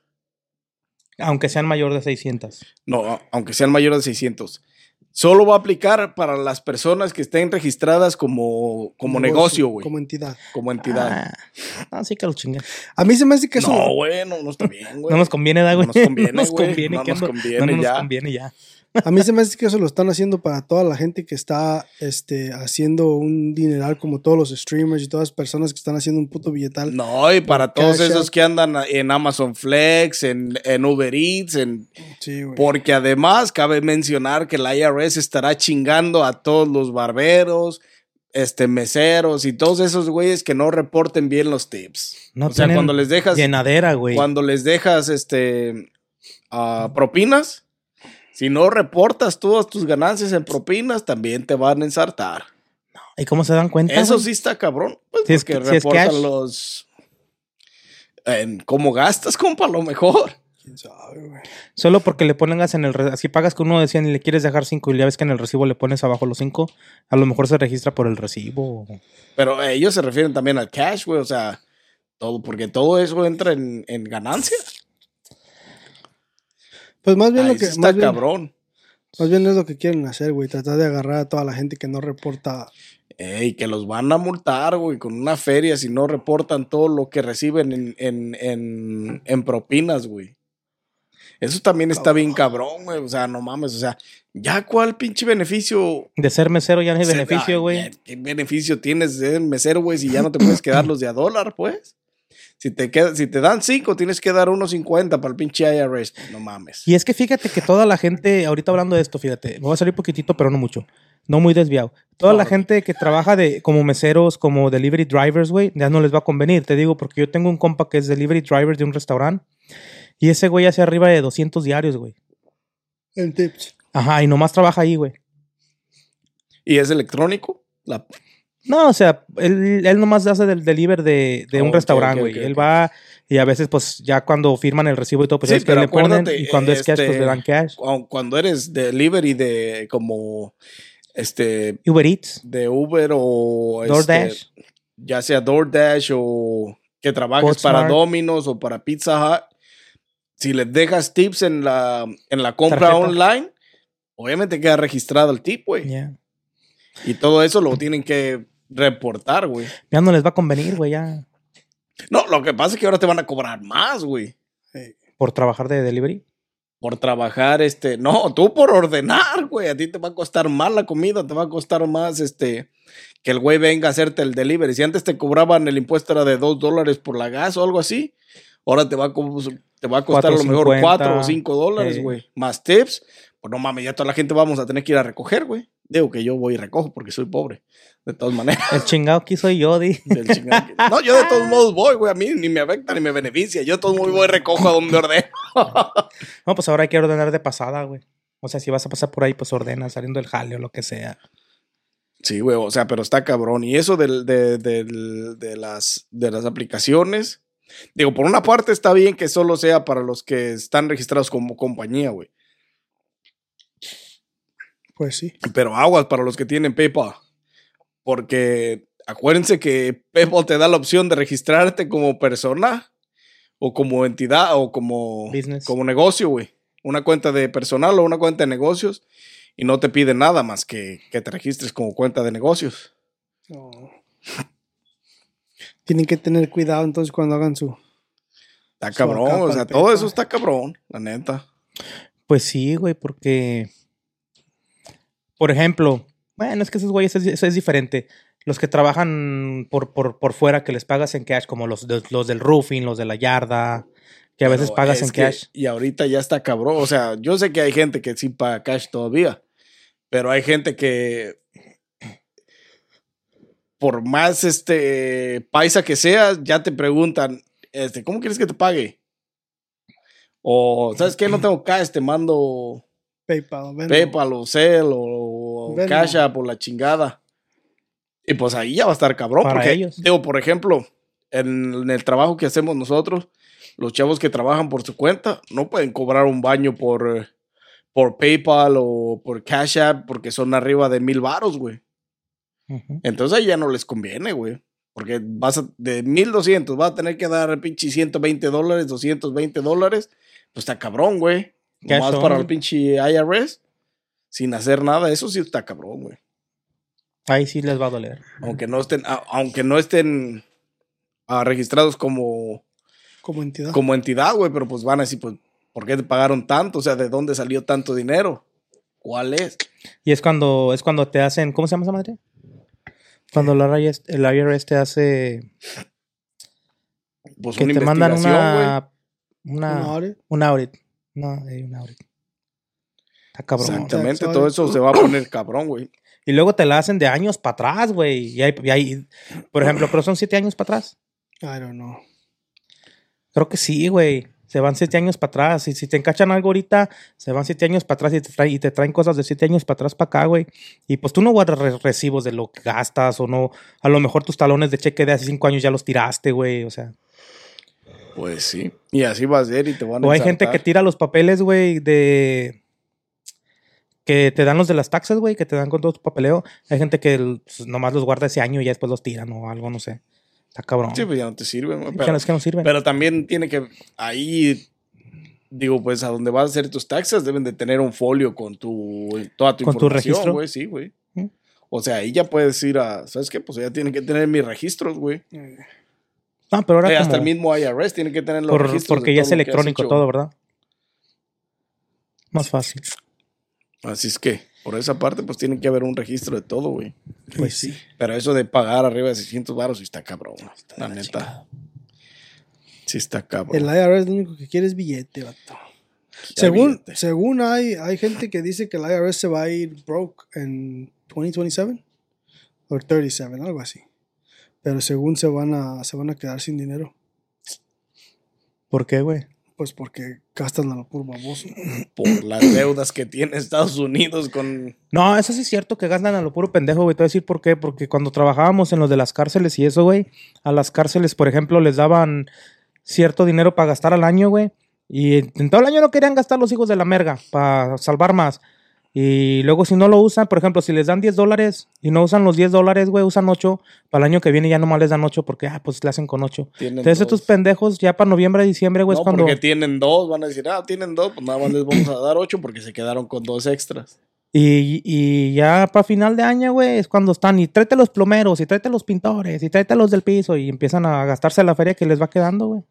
Aunque sean mayor de 600. No, aunque sean mayores de 600. Solo va a aplicar para las personas que estén registradas como, como negocio, güey. Como entidad. Como entidad. Ah, así que lo chingue. A mí se me hace que eso. no, güey, no, no está bien, güey. No nos conviene, da, No güey. nos conviene, No nos güey. conviene. No que nos conviene no, no nos conviene ya. A mí se me hace que eso lo están haciendo para toda la gente que está este, haciendo un dineral, como todos los streamers y todas las personas que están haciendo un puto billetal. No, y para todos esos que andan en Amazon Flex, en, en Uber Eats, en, Sí, güey. porque además cabe mencionar que la IRS estará chingando a todos los barberos, este, meseros y todos esos güeyes que no reporten bien los tips. No o sea, tienen cuando les dejas, Llenadera, güey. cuando les dejas, este, ah, propinas, si no reportas todas tus ganancias en propinas, también te van a ensartar. ¿Y cómo se dan cuenta? Eso güey? sí está cabrón. Pues Si es que- si es reportan cash. los. En cómo gastas, compa, a lo mejor. ¿Quién sabe, güey? Solo porque le ponen gas en el... Si pagas con uno de 100 y le quieres dejar 5 y ya ves que en el recibo le pones abajo los 5, a lo mejor se registra por el recibo. Pero eh, ellos se refieren también al cash, güey. O sea, todo, porque todo eso entra en, en ganancia. Pues más bien Ahí lo que. está Más bien, cabrón. más bien es lo que quieren hacer, güey. Tratar de agarrar a toda la gente que no reporta. Ey, que los van a multar, güey, con una feria si no reportan todo lo que reciben en, en, en, en propinas, güey. Eso también está bien cabrón, güey. O sea, no mames. O sea, ya cuál pinche beneficio De ser mesero ya no hay beneficio, güey. ¿Qué beneficio tienes de ser mesero, güey, si ya no te puedes quedar los de a dólar, pues? Si te, si te dan cinco, tienes que dar unos 50 para el pinche IRS. No mames. Y es que fíjate que toda la gente, ahorita hablando de esto, fíjate, me voy a salir poquitito, pero no mucho. No muy desviado. Toda la gente que trabaja de como meseros, como delivery drivers, güey, ya no les va a convenir. Te digo, porque yo tengo un compa que es delivery driver de un restaurante y ese güey hace arriba de 200 diarios, güey. En tips. Ajá, y nomás trabaja ahí, güey. ¿Y es electrónico? La- No, o sea, él, él nomás hace del deliver de, de un Ok, restaurante, güey. él va y a veces, pues, ya cuando firman el recibo y todo, pues Sí, es que le ponen y cuando es cash, pues este, le dan cash. cu- Cuando eres delivery de como este Uber Eats, de Uber o este, DoorDash. ya sea DoorDash o que trabajes para Domino's o para Pizza Hut, si les dejas tips en la, en la compra Tarjeta. online, obviamente queda registrado el tip, güey. Y todo eso lo tienen que reportar, güey. Ya no les va a convenir, güey, ya. No, lo que pasa es que ahora te van a cobrar más, güey. Por trabajar de delivery. Por trabajar, este, no, tú por ordenar, güey. A ti te va a costar más la comida, te va a costar más, este, que el güey venga a hacerte el delivery. Si antes te cobraban el impuesto era de dos dólares por la gas o algo así, ahora te va a, te va a costar a lo mejor 4.50, cuatro o cinco dólares, eh. güey. Más tips. Pues no mames, ya toda la gente vamos a tener que ir a recoger, güey. Digo que yo voy y recojo porque soy pobre. De todas maneras. El chingado aquí soy yo, di. del chingado que- No, yo de todos modos voy, güey. A mí ni me afecta ni me beneficia. Yo de todos modos voy y recojo a donde ordeno. No, pues ahora hay que ordenar de pasada, güey. O sea, si vas a pasar por ahí, pues ordena saliendo del jale o lo que sea. Sí, güey, o sea, pero está cabrón. Y eso del- de, del- de las, de las aplicaciones, digo, por una parte está bien que solo sea para los que están registrados como compañía, güey. Pues sí. Pero aguas para los que tienen PayPal. Porque acuérdense que PayPal te da la opción de registrarte como persona o como entidad o como, Business. como negocio, güey. Una cuenta de personal o una cuenta de negocios. Y no te pide nada más que, que te registres como cuenta de negocios. No. Tienen que tener cuidado entonces cuando hagan su. Está cabrón, o sea, todo eso está cabrón, la neta. Pues sí, güey, porque. Por ejemplo, bueno, es que esos güeyes es, eso es diferente. Los que trabajan por, por, por fuera que les pagas en cash, como los, los, los del roofing, los de la yarda, que a veces Pero pagas en que- cash. Y ahorita ya está cabrón. O sea, yo sé que hay gente que sí paga cash todavía. Pero hay gente que. Por más este paisa que seas, ya te preguntan, este, ¿cómo quieres que te pague? O, ¿sabes qué? No tengo cash, te mando PayPal. Venmo. PayPal o Zelle o Venmo. Cash App o la chingada. Y pues ahí ya va a estar cabrón. Para porque, ellos. digo, por ejemplo, en, en el trabajo que hacemos nosotros, los chavos que trabajan por su cuenta no pueden cobrar un baño por, eh, por PayPal o por Cash App porque son arriba de mil varos, güey. Entonces ahí ya no les conviene, güey. Porque vas a, de 1200 vas a tener que dar pinche 120 dólares, 220 dólares. Pues está cabrón, güey. Más para el pinche IRS. Sin hacer nada. Eso sí está cabrón, güey. Ahí sí les va a doler. Aunque no estén, a- aunque no estén ah, registrados como, Como entidad. como entidad, güey. Pero pues van a decir, pues, ¿por qué te pagaron tanto? O sea, ¿de dónde salió tanto dinero? ¿Cuál es? Y es cuando, es cuando te hacen, ¿cómo se llama esa madre? Cuando el IRS, el IRS te hace Pues que una te mandan una, una, Una audit. un audit. No, eh, un audit. Está cabrón. Exactamente, todo eso se va a poner cabrón, güey. Y luego te la hacen de años para atrás, güey. Y hay, y hay- por ejemplo, creo son siete años para atrás. I don't know. Creo que sí, güey. Se van siete años para atrás. Y si te encachan algo ahorita, se van siete años para atrás y te, traen, y te traen cosas de siete años para atrás para acá, güey. Y pues tú no guardas re- recibos de lo que gastas o no. A lo mejor tus talones de cheque de hace cinco años ya los tiraste, güey. O sea. Pues sí. Y así va a ser y te van a O hay gente que tira los papeles, güey, de. Que te dan los de las taxas, güey, que te dan con todo tu papeleo. Hay gente que pues, nomás los guarda ese año y ya después los tiran o algo, no sé. Está cabrón. Sí, pues ya no te sirven, güey. Pero, es que no sirven. pero también tiene que. Ahí. Digo, pues a donde vas a hacer tus taxas deben de tener un folio con tu. Toda tu Con tu información, registro. güey. Sí, güey. ¿Mm? O sea, ahí ya puedes ir a. ¿Sabes qué? Pues ya tienen que tener mis registros, güey. No, pero ahora Eh, hasta como- el mismo IRS tiene que tener los por- registros. porque ya es electrónico todo, ¿verdad? Más fácil. Así es que, por esa parte, pues tiene que haber un registro de todo, güey. Pues sí. Pero eso de pagar arriba de 600 baros sí está cabrón. la neta. Sí está cabrón. El IRS lo único que quiere es billete, vato. Según, billete. según hay, hay gente que dice que el IRS se va a ir broke en 2027 o 37, algo así. Pero según se van a, se van a quedar sin dinero. ¿Por qué, güey? Pues porque gastan a lo puro baboso. Por las deudas que tiene Estados Unidos con. No, eso sí es cierto que gastan a lo puro pendejo, güey. Te voy a decir por qué. Porque cuando trabajábamos en los de las cárceles y eso, güey, a las cárceles, por ejemplo, les daban cierto dinero para gastar al año, güey. Y en todo el año no querían gastar los hijos de la merga para salvar más. Y luego si no lo usan, por ejemplo, si les dan 10 dólares y no usan los 10 dólares, güey, usan 8, para el año que viene ya nomás les dan 8 porque, ah, pues le hacen con 8. Tienen Entonces estos dos. pendejos ya para noviembre, diciembre, güey, no, es cuando... porque tienen dos, van a decir, ah, tienen dos, pues nada más les vamos a dar ocho porque se quedaron con dos extras. Y, y ya para final de año, güey, es cuando están y tráete los plomeros, y tráete los pintores, y tráete los del piso, y empiezan a gastarse la feria que les va quedando, güey.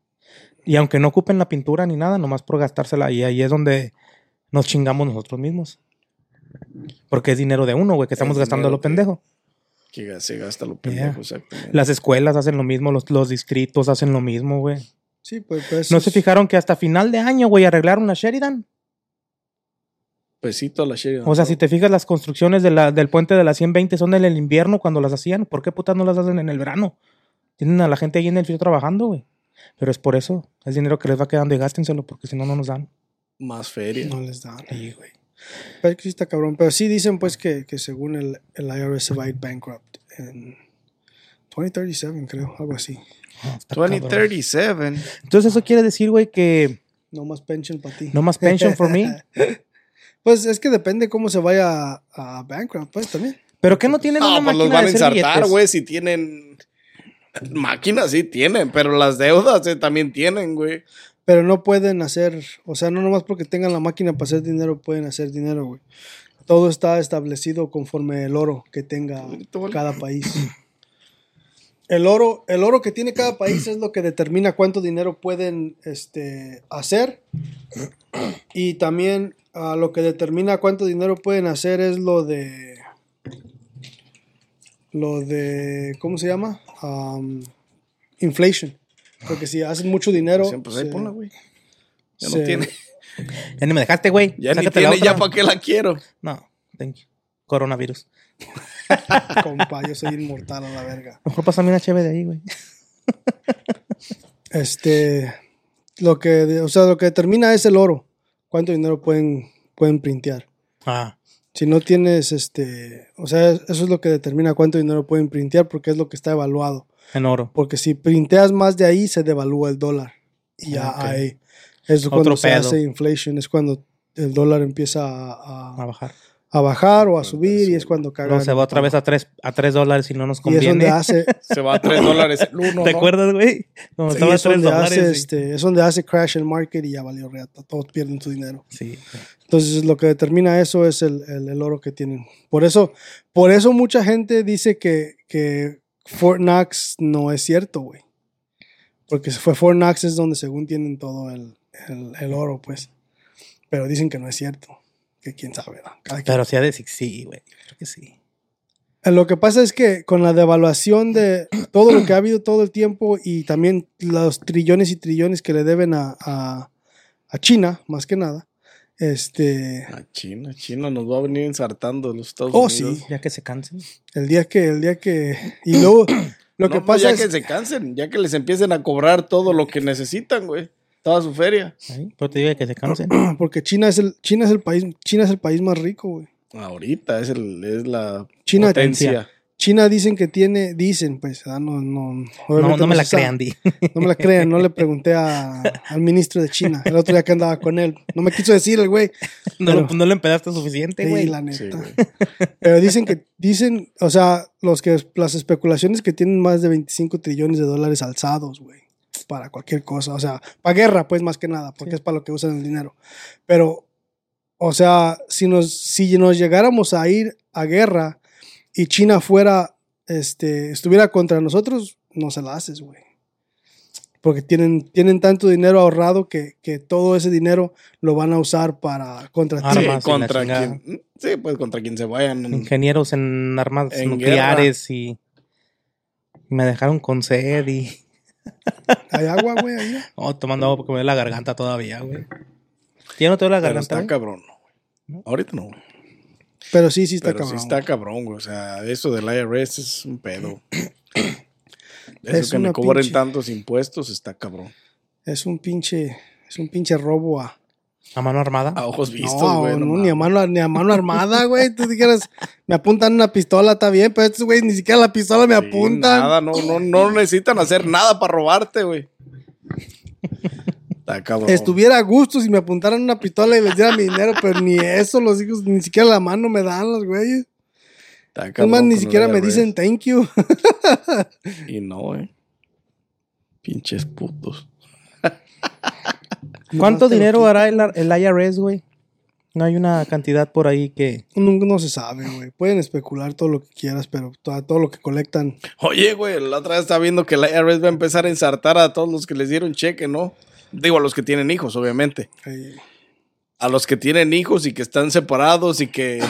Y aunque no ocupen la pintura ni nada, nomás por gastársela, y ahí es donde nos chingamos nosotros mismos. Porque es dinero de uno, güey, que estamos Es gastando a lo pendejo. Que se gasta lo pendejo, Yeah. exactamente. Las escuelas hacen lo mismo, los, los distritos hacen lo mismo, güey. Sí, pues, pues ¿No se fijaron que hasta final de año, güey, arreglaron la Sheridan? Pesito a la Sheridan. O sea, si te fijas, las construcciones de la, del puente de la 120 son en el invierno cuando las hacían. ¿Por qué putas no las hacen en el verano? Tienen a la gente ahí en el frío trabajando, güey. Pero es por eso. Es dinero que les va quedando y gástenselo, porque si no, no nos dan. Más feria. no les dan. Sí, güey. Pero es que sí está cabrón. Pero sí dicen pues que, que según el, el IRS se va a ir bankrupt en 2037, creo, algo así. Ah, está cabrón. 2037. Entonces eso quiere decir, güey, que No más pension para ti. no más pension for me. Pues es que depende cómo se vaya a, a bankrupt, pues también. ¿Pero qué no tienen No, una pues los máquina van a de güey, si tienen... Máquinas sí tienen, pero las deudas eh, también tienen, güey. Pero no pueden hacer, o sea, no nomás porque tengan la máquina para hacer dinero, pueden hacer dinero, güey. Todo está establecido conforme el oro que tenga cada país. El oro, el oro que tiene cada país es lo que determina cuánto dinero pueden este, hacer. Y también lo que determina cuánto dinero pueden hacer es lo de. Lo de. ¿Cómo se llama? Um, inflation. Porque si hacen mucho dinero. Pues ahí se- ponla, güey. Ya se- no tiene. Ya ni me dejaste, güey. Ya ni Sácate la tiene, ya para qué la quiero. No, thank you. Coronavirus. Compa, yo soy inmortal a la verga. Mejor pásame una chévere de ahí, güey. Este, lo que, o sea, lo que determina es el oro. Cuánto dinero pueden, pueden printear. Ah, Si no tienes, este, o sea, eso es lo que determina cuánto dinero pueden printear porque es lo que está evaluado. En oro. Porque si printeas más de ahí, se devalúa el dólar. Y ya Ok. ahí es Otro cuando se hace inflation, es cuando el dólar empieza a, A a- bajar. a bajar o a subir y es cuando cagan. Luego se va otra vez a tres, a tres dólares y no nos Y es donde conviene. hace, Se va a 3 dólares el uno, ¿Te ¿no? acuerdas, güey? Estaba a es tres donde dólares. hace, y- este, es donde hace crash el market y ya valió reata. Todos pierden su dinero. Sí. Entonces lo que determina eso es el, el- el oro que tienen. Por eso, por eso mucha gente dice que, que Fort Knox no es cierto, güey. Porque fue Fort Knox es donde según tienen todo el, el- el oro, pues. Pero dicen que no es cierto. Que quién sabe, ¿no? Cada. Pero sí ha de decir sí, güey. Creo que sí. Eh, Lo que pasa es que con la devaluación de todo lo que ha habido todo el tiempo y también los trillones y trillones que le deben a, a- a China, más que nada, este, A China, China nos va a venir ensartando los Estados Oh, Unidos. sí. Ya que se cansen. El día que, el día que. Y luego, lo No, que pasa ya es. que se cansen, ya que les empiecen a cobrar todo lo que necesitan, güey. Toda su feria. Ahí, Pero te digo que se cansen. Porque China es el, China es el país, China es el país más rico, güey. Ahorita es, el, es la China- potencia. China dicen que tiene, dicen, pues, ah, no, no, No, me la sabe. crean, Di. No me la crean, no le pregunté a- al ministro de China, el otro día que andaba con él. No me quiso decir el güey. No, Pero- lo- no le empedaste suficiente, Sí, güey. la Sí, neta. güey. Pero dicen que, dicen, o sea, los que, las especulaciones que tienen más de 25 trillones de dólares alzados, güey, para cualquier cosa. O sea, para guerra, pues, más que nada, porque es para lo que usan el dinero. Pero, o sea, si nos, si nos llegáramos a ir a guerra y China fuera, este, estuviera contra nosotros, no se la haces, güey. Porque tienen, tienen tanto dinero ahorrado que, que todo ese dinero lo van a usar para contra ti. Sí, Armas y la contra quien, sí, pues contra quien se vayan. Ingenieros en armas En nucleares y me dejaron con sed y Hay agua, güey, ahí. oh, tomando agua porque me duele la garganta todavía, güey. ¿Ya no te duele la Pero garganta? está güey? cabrón, no, güey. Ahorita no. güey. Pero sí, sí está Pero cabrón. sí está cabrón, güey. O sea, eso del IRS es un pedo. Eso Es que me cobren pinche- tantos impuestos está cabrón. Es un pinche, es un pinche robo a, ¿A mano armada? A ojos vistos, no, güey. no, no ni a mano, ni a mano armada, güey. Tú dijeras, me apuntan una pistola, está bien, pero estos güey ni siquiera la pistola me Sí, apuntan. Nada, no, no, no necesitan hacer nada para robarte, güey. Está. Estuviera a gusto si me apuntaran una pistola y les diera mi dinero, pero ni eso, los hijos, ni siquiera la mano me dan los güeyes. Está Es cabrón más, ni con el siquiera me dicen thank you. Y no, eh. Pinches putos. ¿Cuánto dinero hará el, el IRS, güey? No hay una cantidad por ahí que... Nunca no se sabe, güey. Pueden especular todo lo que quieras, pero todo, todo lo que colectan. Oye, güey, la otra vez estaba viendo que la IRS va a empezar a ensartar a todos los que les dieron cheque, ¿no? Digo, a los que tienen hijos, obviamente. A los que tienen hijos y que están separados y que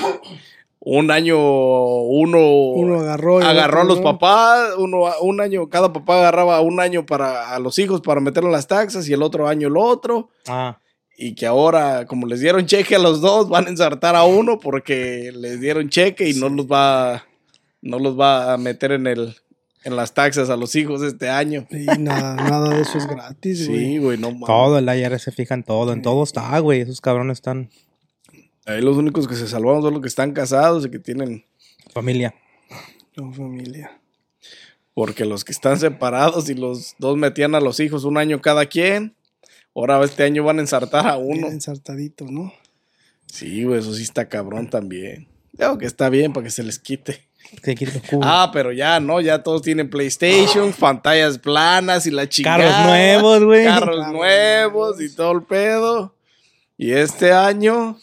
un año uno, uno agarró. agarró a los papás, uno un año, cada papá agarraba un año para a los hijos para meterlo en las taxas y el otro año el otro. Ah, Y que ahora, como les dieron cheque a los dos, van a ensartar a uno porque les dieron cheque y no los va, no los va a meter en el, en las taxas a los hijos este año. Y nada, nada de eso es gratis, güey. Sí, güey, no mames. todo el IRS se fija en todo. En todo está, güey. Esos cabrones están... Ahí los únicos que se salvaron son los que están casados y que tienen. Familia. Con familia. Porque los que están separados y los dos metían a los hijos un año cada quien. Ahora este año van a ensartar a Bien uno. ensartadito, ¿no? Sí, güey, eso sí está cabrón también. Digo que está bien para que se les quite. Ah, pero ya, ¿no? Ya todos tienen PlayStation, pantallas planas y la chingada. Carros nuevos, güey. Carros nuevos y todo el pedo. Y este año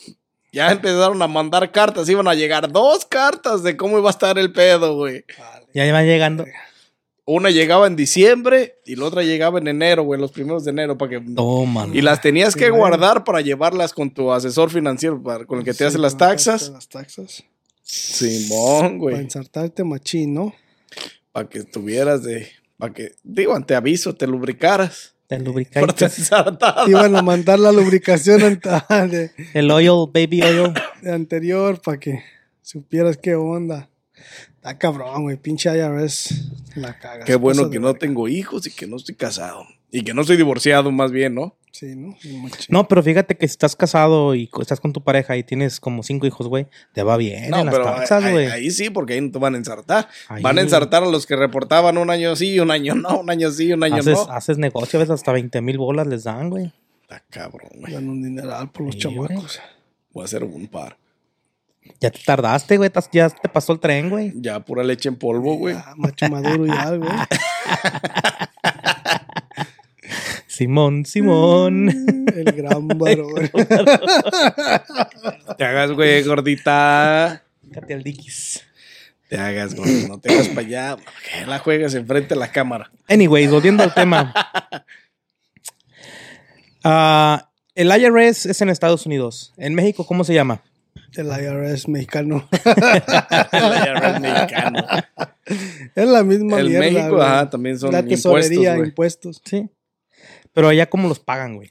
ya empezaron a mandar cartas. Iban a llegar dos cartas de cómo iba a estar el pedo, güey. Ya van llegando. Una llegaba en diciembre y la otra llegaba en enero, güey, los primeros de enero para que... Y las tenías que Sí, guardar para llevarlas con tu asesor financiero, para- con el que te Sí, hace las taxas. Las taxas. Simón, Para güey. ensartarte machín, ¿no? Para que estuvieras de... Para que, digo, ante aviso, te lubricaras. Te ensartada. Te iban a mandar la lubricación de, El oil, baby oil. de anterior para que supieras qué onda. Está cabrón, güey. Pinche IRS la caga. Qué bueno que no verga. tengo hijos y que no estoy casado. Y que no estoy divorciado, más bien, ¿no? Sí, ¿no? No, pero fíjate que si estás casado y estás con tu pareja y tienes como cinco hijos, güey, te va bien No, en las pero taxas, ahí, sí, porque ahí no te van a ensartar. Ahí. Van a ensartar a los que reportaban un año sí, un año no, un año sí, un año Haces, no. haces negocio, a veces hasta 20 mil bolas les dan, güey. Está cabrón, güey. Dan un dineral por los Sí, chamacos. Voy a hacer un par. Ya te tardaste, güey. Ya te pasó el tren, güey. Ya pura leche en polvo, güey. Macho maduro ya, güey. Simón, Simón. El gran varón. Te hagas, güey, gordita. Fíjate al diquis. Te hagas, güey. No te hagas para allá. Que la juegas enfrente de la cámara. Anyways, volviendo al tema. Ah, el IRS es en Estados Unidos. En México, ¿cómo se llama? El IRS mexicano. El IRS mexicano. es la misma El mierda, México, güey. ajá, también son La impuestos, tesorería, güey. impuestos. Sí. Pero allá, ¿cómo los pagan, güey?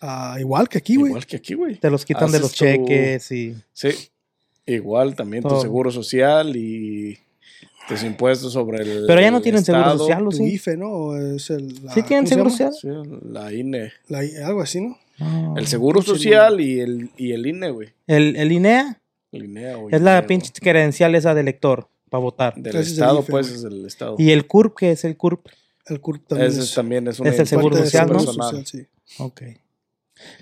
Ah, igual que aquí, güey. Igual que aquí, güey. Te los quitan de Haces los tu- cheques y... Sí. Igual también tu seguro social y tus impuestos sobre el. Pero ya no tienen seguro social, ¿o Tu sí? IFE, ¿no? O es el, la- ¿Sí tienen ¿cómo seguro social? Sí, la INE. La algo así, ¿no? El seguro social y el, y el INE, güey. El, el INEA El INE o es la INE, pinche credencial esa de elector para votar. güey. Del Ese es el estado, IFE, pues güey. es el estado. Y el CURP, ¿qué es el CURP? El CURP también Ese es, también es, una Es el seguro social, ¿no? seguro personal. social, sí. Ok.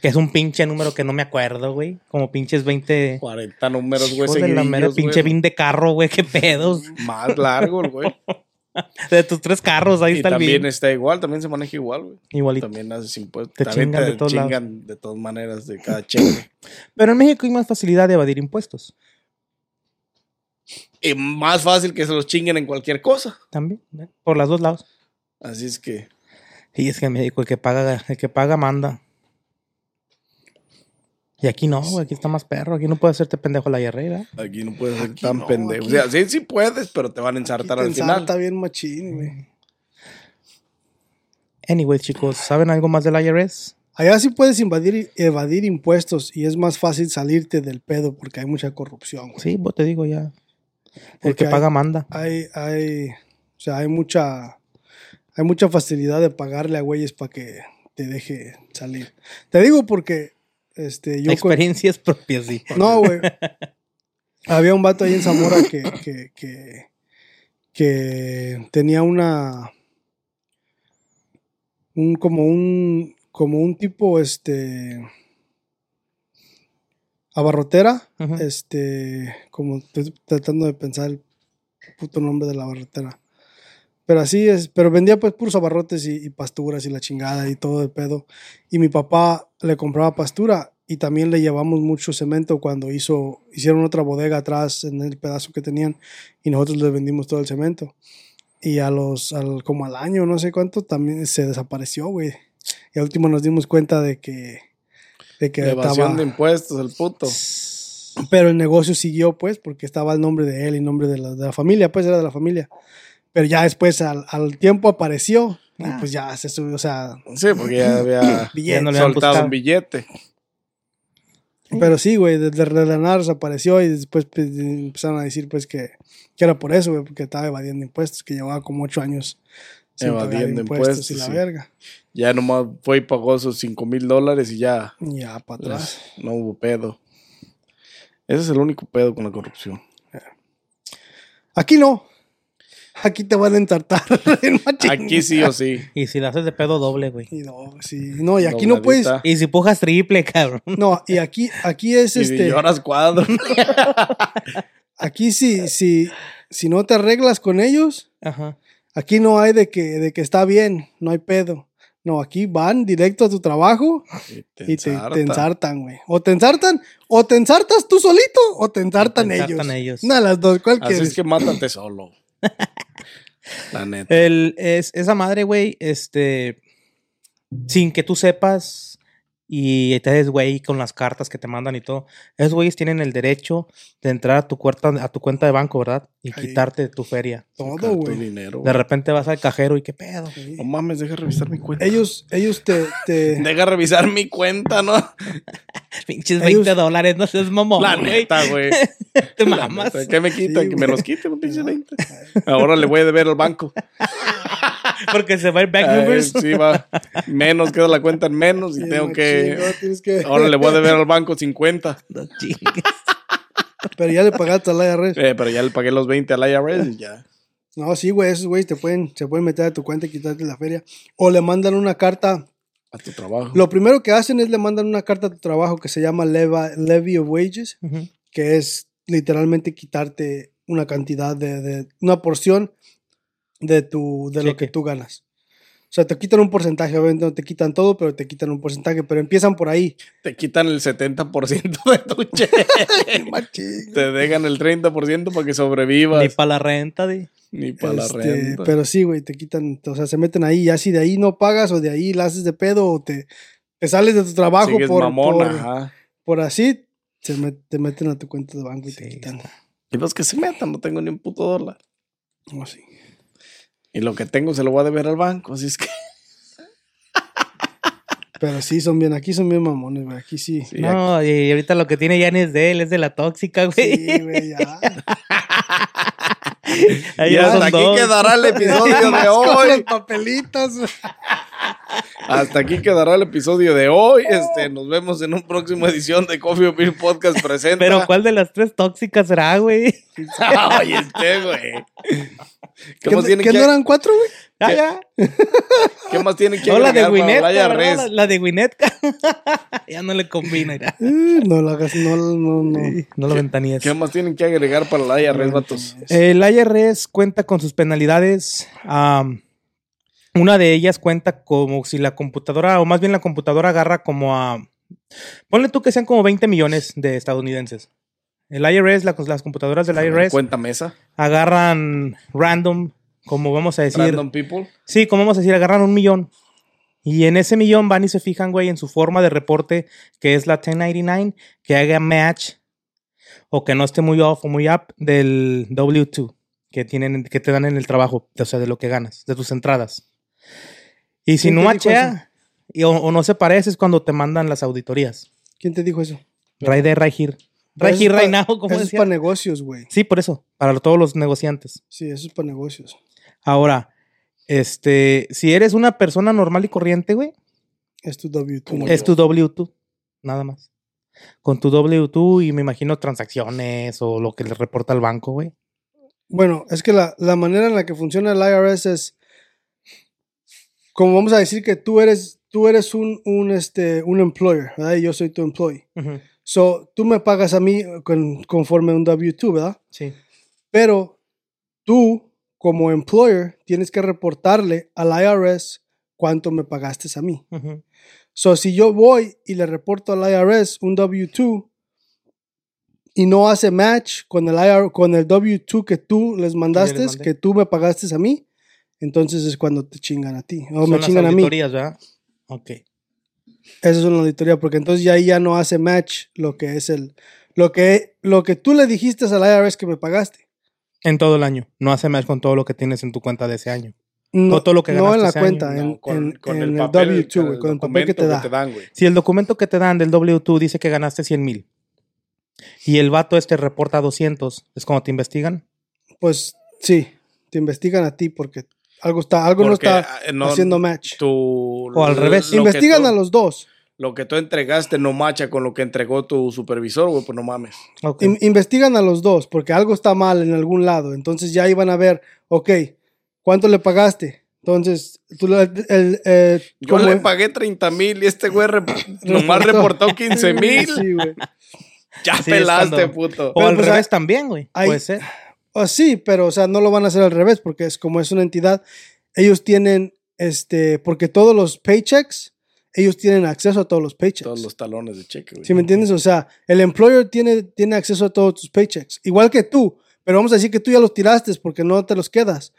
Que es un pinche número que no me acuerdo, güey. Como pinches 20... 40 números, güey, de la mera pinche güey. bin de carro, güey. Qué pedos. Más largo, güey. De tus tres carros, ahí y está el también está igual, también se maneja igual, güey. Igualito. También haces impuestos. Te también chingan te de todos lados. chingan de todas maneras de cada cheque. Pero en México hay más facilidad de evadir impuestos. y más fácil que se los chinguen en cualquier cosa. También, ¿eh? por los dos lados. Así es que. Y es que en México el que paga, el que paga manda. Y aquí no, güey, aquí está más perro. Aquí no puede hacerte pendejo la ¿verdad? Aquí no puedes ser Aquí tan no, pendejo. aquí- O sea, sí, sí puedes, pero te van a ensartar al final. Está bien machín, güey. Anyway, chicos, ¿saben algo más del IRS? Allá sí puedes invadir, evadir impuestos y es más fácil salirte del pedo porque hay mucha corrupción, güey. Sí, vos te digo ya. El Porque que hay- paga manda. Hay, hay, o sea, hay mucha, hay mucha facilidad de pagarle a güeyes para que te deje salir. Te digo porque, este, yo con- Experiencias propias, sí. No, güey. Había un vato ahí en Zamora que, que, que, que tenía una. Un, como un. Como un tipo, este. Abarrotera. Este. Como estoy tratando de pensar el puto nombre de la abarrotera. Pero así es. Pero vendía pues puros abarrotes y, y pasturas y la chingada y todo el pedo. Y mi papá le compraba pastura y también le llevamos mucho cemento cuando hizo, hicieron otra bodega atrás en el pedazo que tenían y nosotros les vendimos todo el cemento. Y a los, al, como al año, no sé cuánto, también se desapareció, güey. Y al último nos dimos cuenta de que, de que Evasión estaba, de impuestos, el puto. pero el negocio siguió, pues, porque estaba el nombre de él y el nombre de la, de la familia, pues era de la familia. Pero ya después, al, al tiempo apareció y Ah. pues ya se subió, o sea, Sí, porque ya había Ya no le han soltado buscado. un billete. Pero sí, güey, desde de la nada desapareció y después pues, empezaron a decir pues que, que era por eso, güey, porque estaba evadiendo impuestos, que llevaba como ocho años sin Evadiendo impuestos, impuestos, y la sí. verga. Ya nomás fue y pagó sus 5 mil dólares y ya ya para atrás. pues, no hubo pedo. Ese es el único pedo con la corrupción. Aquí no. Aquí te van a entartar. Aquí sí o sí. Y si la haces de pedo doble, güey. Y no, sí. No, y aquí no puedes. Y si pujas triple, cabrón. No, y aquí, aquí es Y este. lloras cuadro. Aquí sí, sí, si no te arreglas con ellos, Ajá. aquí no hay de que, de que está bien, no hay pedo. No, aquí van directo a tu trabajo Y y te, ensarta. te ensartan, güey. O te ensartan, o te ensartas tú solito, o te ensartan, te ellos. ensartan ellos. Una de las dos, ¿cuál Así es que mátate solo. La neta. El, es, esa madre, güey, este. Sin que tú sepas y te des güey con las cartas que te mandan y todo. Esos güeyes tienen el derecho de entrar a tu, cuenta, a tu cuenta de banco, ¿verdad? Y Ahí. quitarte tu feria. Todo, güey. dinero. De repente vas al cajero y qué pedo. No mames, deja revisar mi cuenta. Ellos, ellos te, te, Deja revisar mi cuenta, ¿no? Pinches Ellos- 20 dólares, no seas mamón. La neta, güey. Te mamas. ¿Qué me quita? Sí, que me los quite, un pinche 20. Ahora le voy a deber al banco. Porque se va el back Ay, numbers. sí, va. Menos, queda la cuenta en menos y tengo que. Ahora le voy a deber al banco 50. No chingues. Pero ya le pagaste al IRS. Eh, pero ya le pagué los 20 al IRS y ya. No, sí, güey, esos güeyes te pueden, se pueden meter a tu cuenta y quitarte la feria. O le mandan una carta. A tu trabajo. Lo primero que hacen es le mandan una carta a tu trabajo que se llama leva- Levy of Wages, que es literalmente quitarte una cantidad de, de- una porción de tu, de lo que tú ganas. O sea, te quitan un porcentaje, obviamente no te quitan todo, pero te quitan un porcentaje, pero empiezan por ahí. Te quitan el 70% de tu cheque. Te dejan el 30% para que sobrevivas. Ni para la renta, de. Ni para la Este, renta. Pero sí, güey, te quitan, o sea, se meten ahí, ya si de ahí no pagas o de ahí la haces de pedo o te, te sales de tu trabajo Sigues por, mamona, por, ajá. por así, se met- te meten a tu cuenta de banco y te quitan. Y los que se metan, no tengo ni un puto dólar. Oh, sí. Y lo que tengo se lo voy a deber al banco, así es que. Pero sí, son bien, aquí son bien mamones, güey, aquí sí. Sí, No, y ahorita lo que tiene ya ni es de él, es de la tóxica, güey. Sí, güey, ya. Ahí Y ya hasta son aquí dos. quedará el episodio de con hoy. los papelitos. Hasta aquí quedará el episodio de hoy. Este, nos vemos en un próximo edición de Coffee Beer Podcast presenta. Pero ¿cuál de las tres tóxicas será, güey? Oye, este, güey. ¿Qué, ¿Qué, más tienen qué que, no eran cuatro, güey? Ah, ya. ¿Qué más tienen que No, la de agregar para Winnetka, la. La, la de Winnetka. ya no le combina, mira. Eh, no lo hagas, no, no, no. No lo ventanías. ¿Qué más tienen que agregar para la IRS, vatos? El IRS cuenta con sus penalidades. am, una de ellas cuenta como si la computadora, o más bien la computadora agarra como a. Ponle tú que sean como 20 millones de estadounidenses. El IRS, la- las computadoras del IRS Cuenta mesa. agarran random, como vamos a decir. Random people. Sí, como vamos a decir, agarran un millón. Y en ese millón van y se fijan, güey, en su forma de reporte, que es la 1099, que haga match o que no esté muy off o muy up del W2 que, tienen, que te dan en el trabajo, o sea, de lo que ganas, de tus entradas. Y si ¿Quién no machea y, o, o no se parece, es cuando te mandan las auditorías. ¿Quién te dijo eso? Right there, right here. Eso here, es right now, como Eso es para negocios, güey. Sí, por eso, para todos los negociantes. Sí, eso es para negocios. Ahora, este, si eres una persona normal y corriente, güey, Es tu W2. Como güey. Es tu W2, nada más. Con tu W2 y me imagino transacciones o lo que le reporta al banco, güey. Bueno, es que la, la manera en la que funciona el IRS es como vamos a decir que tú eres, tú eres un, un, este, un employer, ¿verdad? Y yo soy tu employee. So, tú me pagas a mí con- conforme un W2, ¿verdad? Sí. Pero tú, como employer, tienes que reportarle al IRS cuánto me pagaste a mí. So, si yo voy y le reporto al IRS un W2 y no hace match con el, IR, con el W2 que tú les mandaste, que tú me pagaste a mí, entonces es cuando te chingan a ti. O Son me las chingan a mí. auditorías, ¿verdad? Ok. Esa es una auditoría, porque entonces ya ahí ya no hace match lo que es el. Lo que, lo que tú le dijiste al IRS que me pagaste. En todo el año. No hace match con todo lo que tienes en tu cuenta de ese año. No, No todo lo que no en la ese cuenta, año. en, No, con, en- con en el, el, papel, W2, güey, con el papel que te dan. Si el documento que te dan del W2 dice que ganaste 100 mil y el vato este reporta 200, ¿es como te investigan? Pues sí, te investigan a ti porque algo está, algo Porque, no está no, haciendo match. tu- O al revés. lo Investigan tú- a los dos. lo que tú entregaste no macha con lo que entregó tu supervisor, güey, pues no mames. In- investigan a los dos porque algo está mal en algún lado. Entonces ya iban a ver, ok, ¿cuánto le pagaste? Entonces, tú le- el, eh, Yo le pagué 30 mil y este güey rep- nomás reportó 15 mil. Sí, güey. Ya Sí, pelaste, puto. O Pero, al pues, revés también, güey. Puede ser. Ah, sí, pero o sea, no lo van a hacer al revés porque es como es una entidad, ellos tienen este, porque todos los paychecks, ellos tienen acceso a todos los paychecks. Todos los talones de cheque, güey. ¿Sí me entiendes? O sea, el employer tiene, tiene acceso a todos tus paychecks, igual que tú, pero vamos a decir que tú ya los tiraste porque no te los quedas.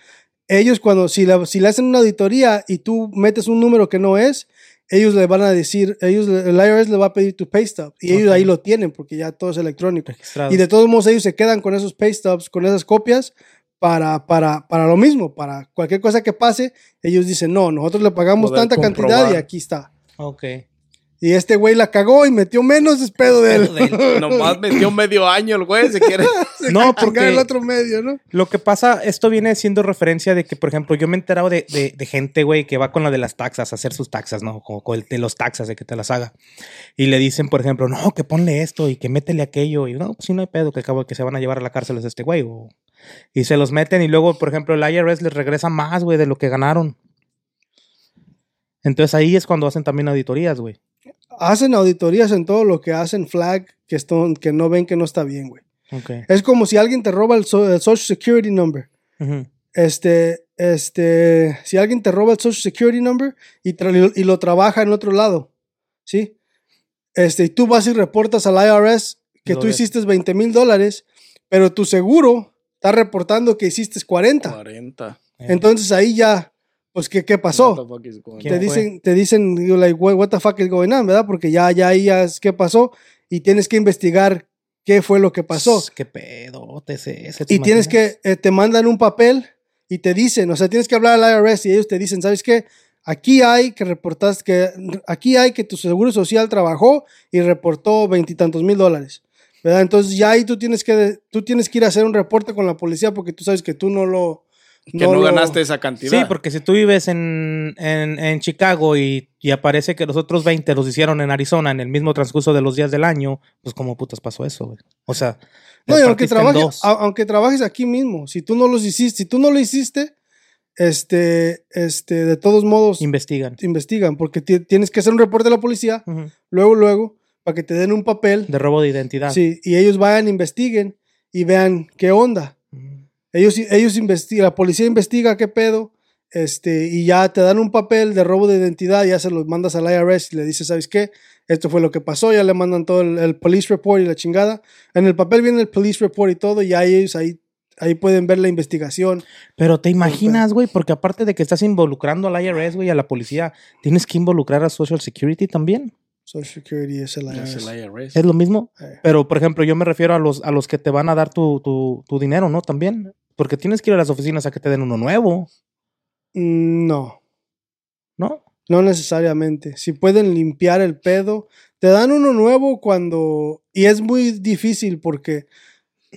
Ellos cuando, si le, si le hacen una auditoría y tú metes un número que no es, ellos le van a decir, ellos, el IRS le va a pedir tu pay stub y ellos ahí lo tienen porque ya todo es electrónico. Registrado. Y de todos modos ellos se quedan con esos pay stubs, con esas copias para, para, para lo mismo, para cualquier cosa que pase, ellos dicen, no, nosotros le pagamos Poder tanta cantidad y aquí está. Ok. Y este güey la cagó y metió menos es pedo de él. Nomás metió medio año el güey, se quiere. No, porque el otro medio, ¿no? lo que pasa, esto viene siendo referencia de que, por ejemplo, yo me he enterado de, de- de gente, güey, que va con la de las taxas a hacer sus taxas, ¿no? Con, con el de los taxas de que te las haga. Y le dicen, por ejemplo, no, que ponle esto y que métele aquello. Y no, pues sí, no hay pedo, que acabo que se van a llevar a la cárcel es este güey. o- Y se los meten y luego, por ejemplo, el IRS les regresa más, güey, de lo que ganaron. Entonces ahí es cuando hacen también auditorías, güey. Hacen auditorías en todo lo que hacen flag que, están, que no ven que no está bien, güey. Ok. Es como si alguien te roba el, so- el Social Security Number. Este, este, si alguien te roba el Social Security Number y, tra- y lo trabaja en otro lado, ¿sí? Este, y tú vas y reportas al IRS que Lo tú ves. hiciste 20 mil dólares, pero tu seguro está reportando que hiciste 40. 40. Entonces ahí ya, pues, ¿qué, qué pasó? What the fuck is going ¿Quién te on? fue? dicen, te dicen, like, what, the fuck is going on, ¿verdad? Porque ya, ya ahí ya es qué pasó y tienes que investigar qué fue lo que pasó. Qué pedote es ese. ¿te Y tienes que, eh, te mandan un papel y te dicen, o sea, tienes que hablar al IRS y ellos te dicen, ¿sabes qué? Aquí hay que reportaste que, aquí hay que tu seguro social trabajó y reportó veintitantos mil dólares, ¿verdad? Entonces ya ahí tú tienes que, tú tienes que ir a hacer un reporte con la policía porque tú sabes que tú no lo... Que no, lo- ganaste esa cantidad. Sí, porque si tú vives en, en, en Chicago y, y aparece que los otros 20 los hicieron en Arizona en el mismo transcurso de los días del año, pues cómo putas pasó eso, güey. O sea, No, aunque trabajes, a- aunque trabajes aquí mismo, si tú no los hiciste, si tú no lo hiciste, este, este, de todos modos, investigan. investigan, porque ti- tienes que hacer un reporte a la policía, luego, luego, para que te den un papel, De robo de identidad. sí, y ellos vayan, investiguen y vean qué onda. Ellos, ellos investigan, la policía investiga qué pedo, este, y ya te dan un papel de robo de identidad, ya se los mandas al IRS y le dices, ¿sabes qué? Esto fue lo que pasó, ya le mandan todo el, el police report y la chingada. En el papel viene el police report y todo, y ya ellos ahí, ahí pueden ver la investigación. Pero te imaginas, güey, porque aparte de que estás involucrando al IRS, güey, a la policía, tienes que involucrar a Social Security también. Social Security es el Es IRS. el IRS. Es lo mismo. Eh. Pero, por ejemplo, yo me refiero a los, a los que te van a dar tu, tu, tu dinero, ¿no? También. Porque tienes que ir a las oficinas a que te den uno nuevo, Mm, No, ¿no? no necesariamente. Si pueden limpiar el pedo, te dan uno nuevo cuando... Y es muy difícil porque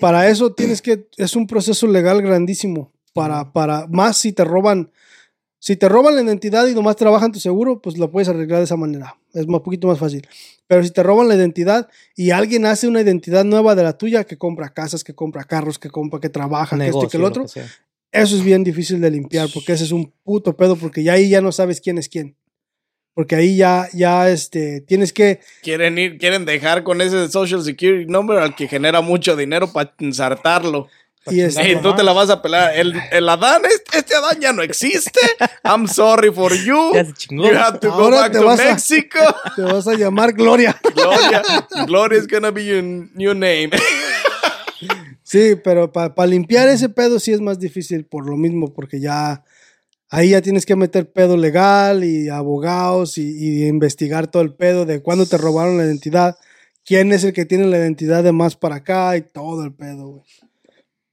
para eso tienes que... Es un proceso legal grandísimo. Para, para más si te roban... Si te roban la identidad y nomás trabajan tu seguro, pues lo puedes arreglar de esa manera. Es un poquito más fácil. Pero si te roban la identidad y alguien hace una identidad nueva de la tuya, que compra casas, que compra carros, que compra, que trabaja, que esto y que el lo otro, que eso es bien difícil de limpiar porque ese es un puto pedo porque ya ahí ya no sabes quién es quién. Porque ahí ya, ya, este, tienes que, Quieren ir, quieren dejar con ese Social Security Number al que genera mucho dinero para ensartarlo. Y este, tú te la vas a pelar. El, el Adán, este, este Adán ya no existe. I'm sorry for you. You have to go Ahora back te to vas a- Mexico. te vas a llamar Gloria. Gloria, Gloria is gonna be your new name. Sí, pero para limpiar ese pedo sí es más difícil por lo mismo, porque ya ahí ya tienes que meter pedo legal y abogados y, y investigar todo el pedo de cuándo te robaron la identidad, quién es el que tiene la identidad de más para acá y todo el pedo, güey.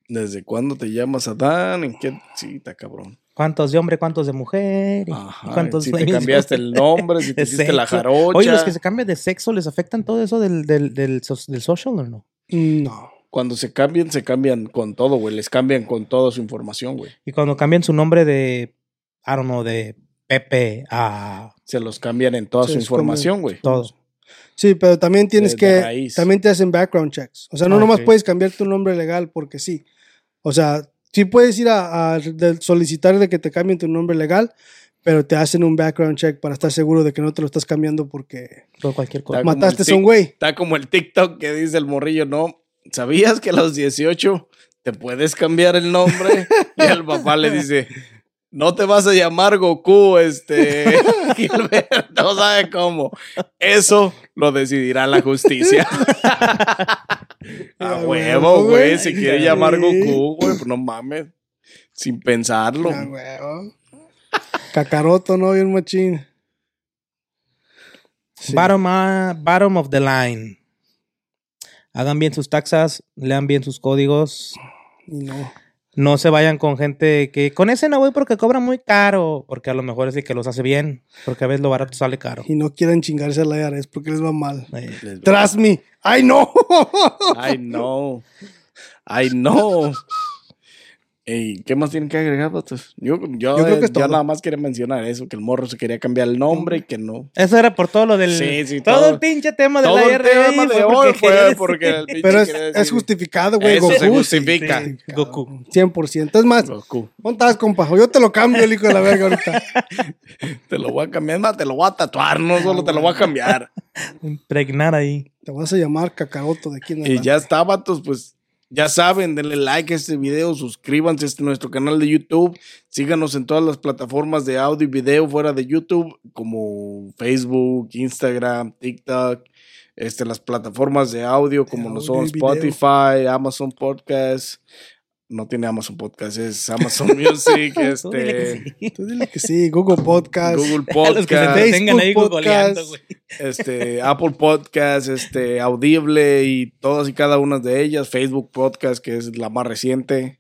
¿Desde cuándo te llamas Adán? ¿En qué? Sí, está cabrón. ¿Cuántos de hombre, cuántos de mujer? y Ajá, ¿Cuántos si te cambiaste el nombre, si te De hiciste la jarocha. Oye, los que se cambian de sexo, ¿les afectan todo eso del, del, del, so- del social o no? No. Cuando se cambian, se cambian con todo, güey. Les cambian con toda su información, güey. Y cuando cambian su nombre de, I don't know, de Pepe a se los cambian en toda Se su información, güey. Todo. Sí, pero también tienes De- de que. raíz. También te hacen background checks. O sea, no Ah, nomás puedes cambiar tu nombre legal porque sí. O sea, sí puedes ir a, a solicitar de que te cambien tu nombre legal, pero te hacen un background check para estar seguro de que no te lo estás cambiando porque cualquier cosa. Mataste a un güey. Está como el TikTok que dice el morrillo, ¿no? ¿Sabías que a los 18 te puedes cambiar el nombre? y el papá le dice, no te vas a llamar Goku, este, Gilberto, no sabe cómo. Eso lo decidirá la justicia. a A huevo, güey, si quiere llamar Goku, güey, pues no mames, sin pensarlo. Ah, huevo. Cacaroto, ¿no? Bien machín. Sí. Bottom, ah, bottom of the line. Hagan bien sus taxas, lean bien sus códigos. Y no. No se vayan con gente que con ese no voy porque cobra muy caro. Porque a lo mejor es el que los hace bien. Porque a veces lo barato sale caro. Y no quieran chingarse a la IRS porque les va mal. Eh, Les- Trust me. ¡Ay, no! Ay, no. Ay, no. Ey, ¿Qué más tienen que agregar, vatos? Yo, yo, Yo creo que es yo todo. nada más quería mencionar eso, que el morro se quería cambiar el nombre y que no. Eso era por todo lo del. Sí, sí, todo, todo- el pinche tema de Todo la el tema de fue hoy porque fue porque el pinche Pero es, quería es justificado, güey. Eso Goku. se justifica. sí, Goku. cabrón. 100%. Es más, Goku. ¿dónde estás, compa? Yo te lo cambio, el hijo de la verga, ahorita. Te lo voy a cambiar, más te lo voy a tatuar, no solo te lo voy a cambiar. Impregnar ahí. Te vas a llamar Cacaroto de aquí en Y adelante. ya está, vatos, pues ya saben, denle like a este video, suscríbanse a este, nuestro canal de YouTube, síganos en todas las plataformas de audio y video fuera de YouTube, como Facebook, Instagram, TikTok, este, las plataformas de audio como lo son. Spotify, Amazon Podcast. No tiene Amazon Podcast, es Amazon Music, Tú dile este, sí. Tú dile que sí, Google Podcast. Google A los que se Podcast. entretengan ahí Podcast. güey. este, Apple Podcast, este, Audible y todas y cada una de ellas, Facebook Podcast, que es la más reciente.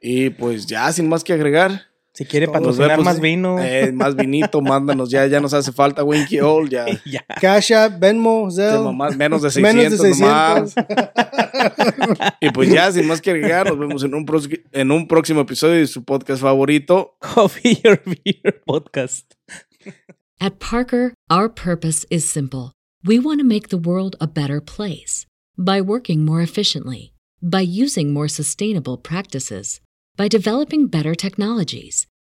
Y pues ya, sin más que agregar. Si quiere patrocinar vemos, más vino. eh, más vinito, mándanos ya, ya nos hace falta Winky Hole, ya. ya. Cash App, Venmo, Zelle. mamás, menos de 600, Menos de 600. nomás. Y pues ya, sin más que agregar, nos vemos en un, en un próximo episodio de su podcast favorito. Coffee or Beer Podcast. At Parker, our purpose is simple. We want to make the world a better place by working more efficiently, by using more sustainable practices, by developing better technologies.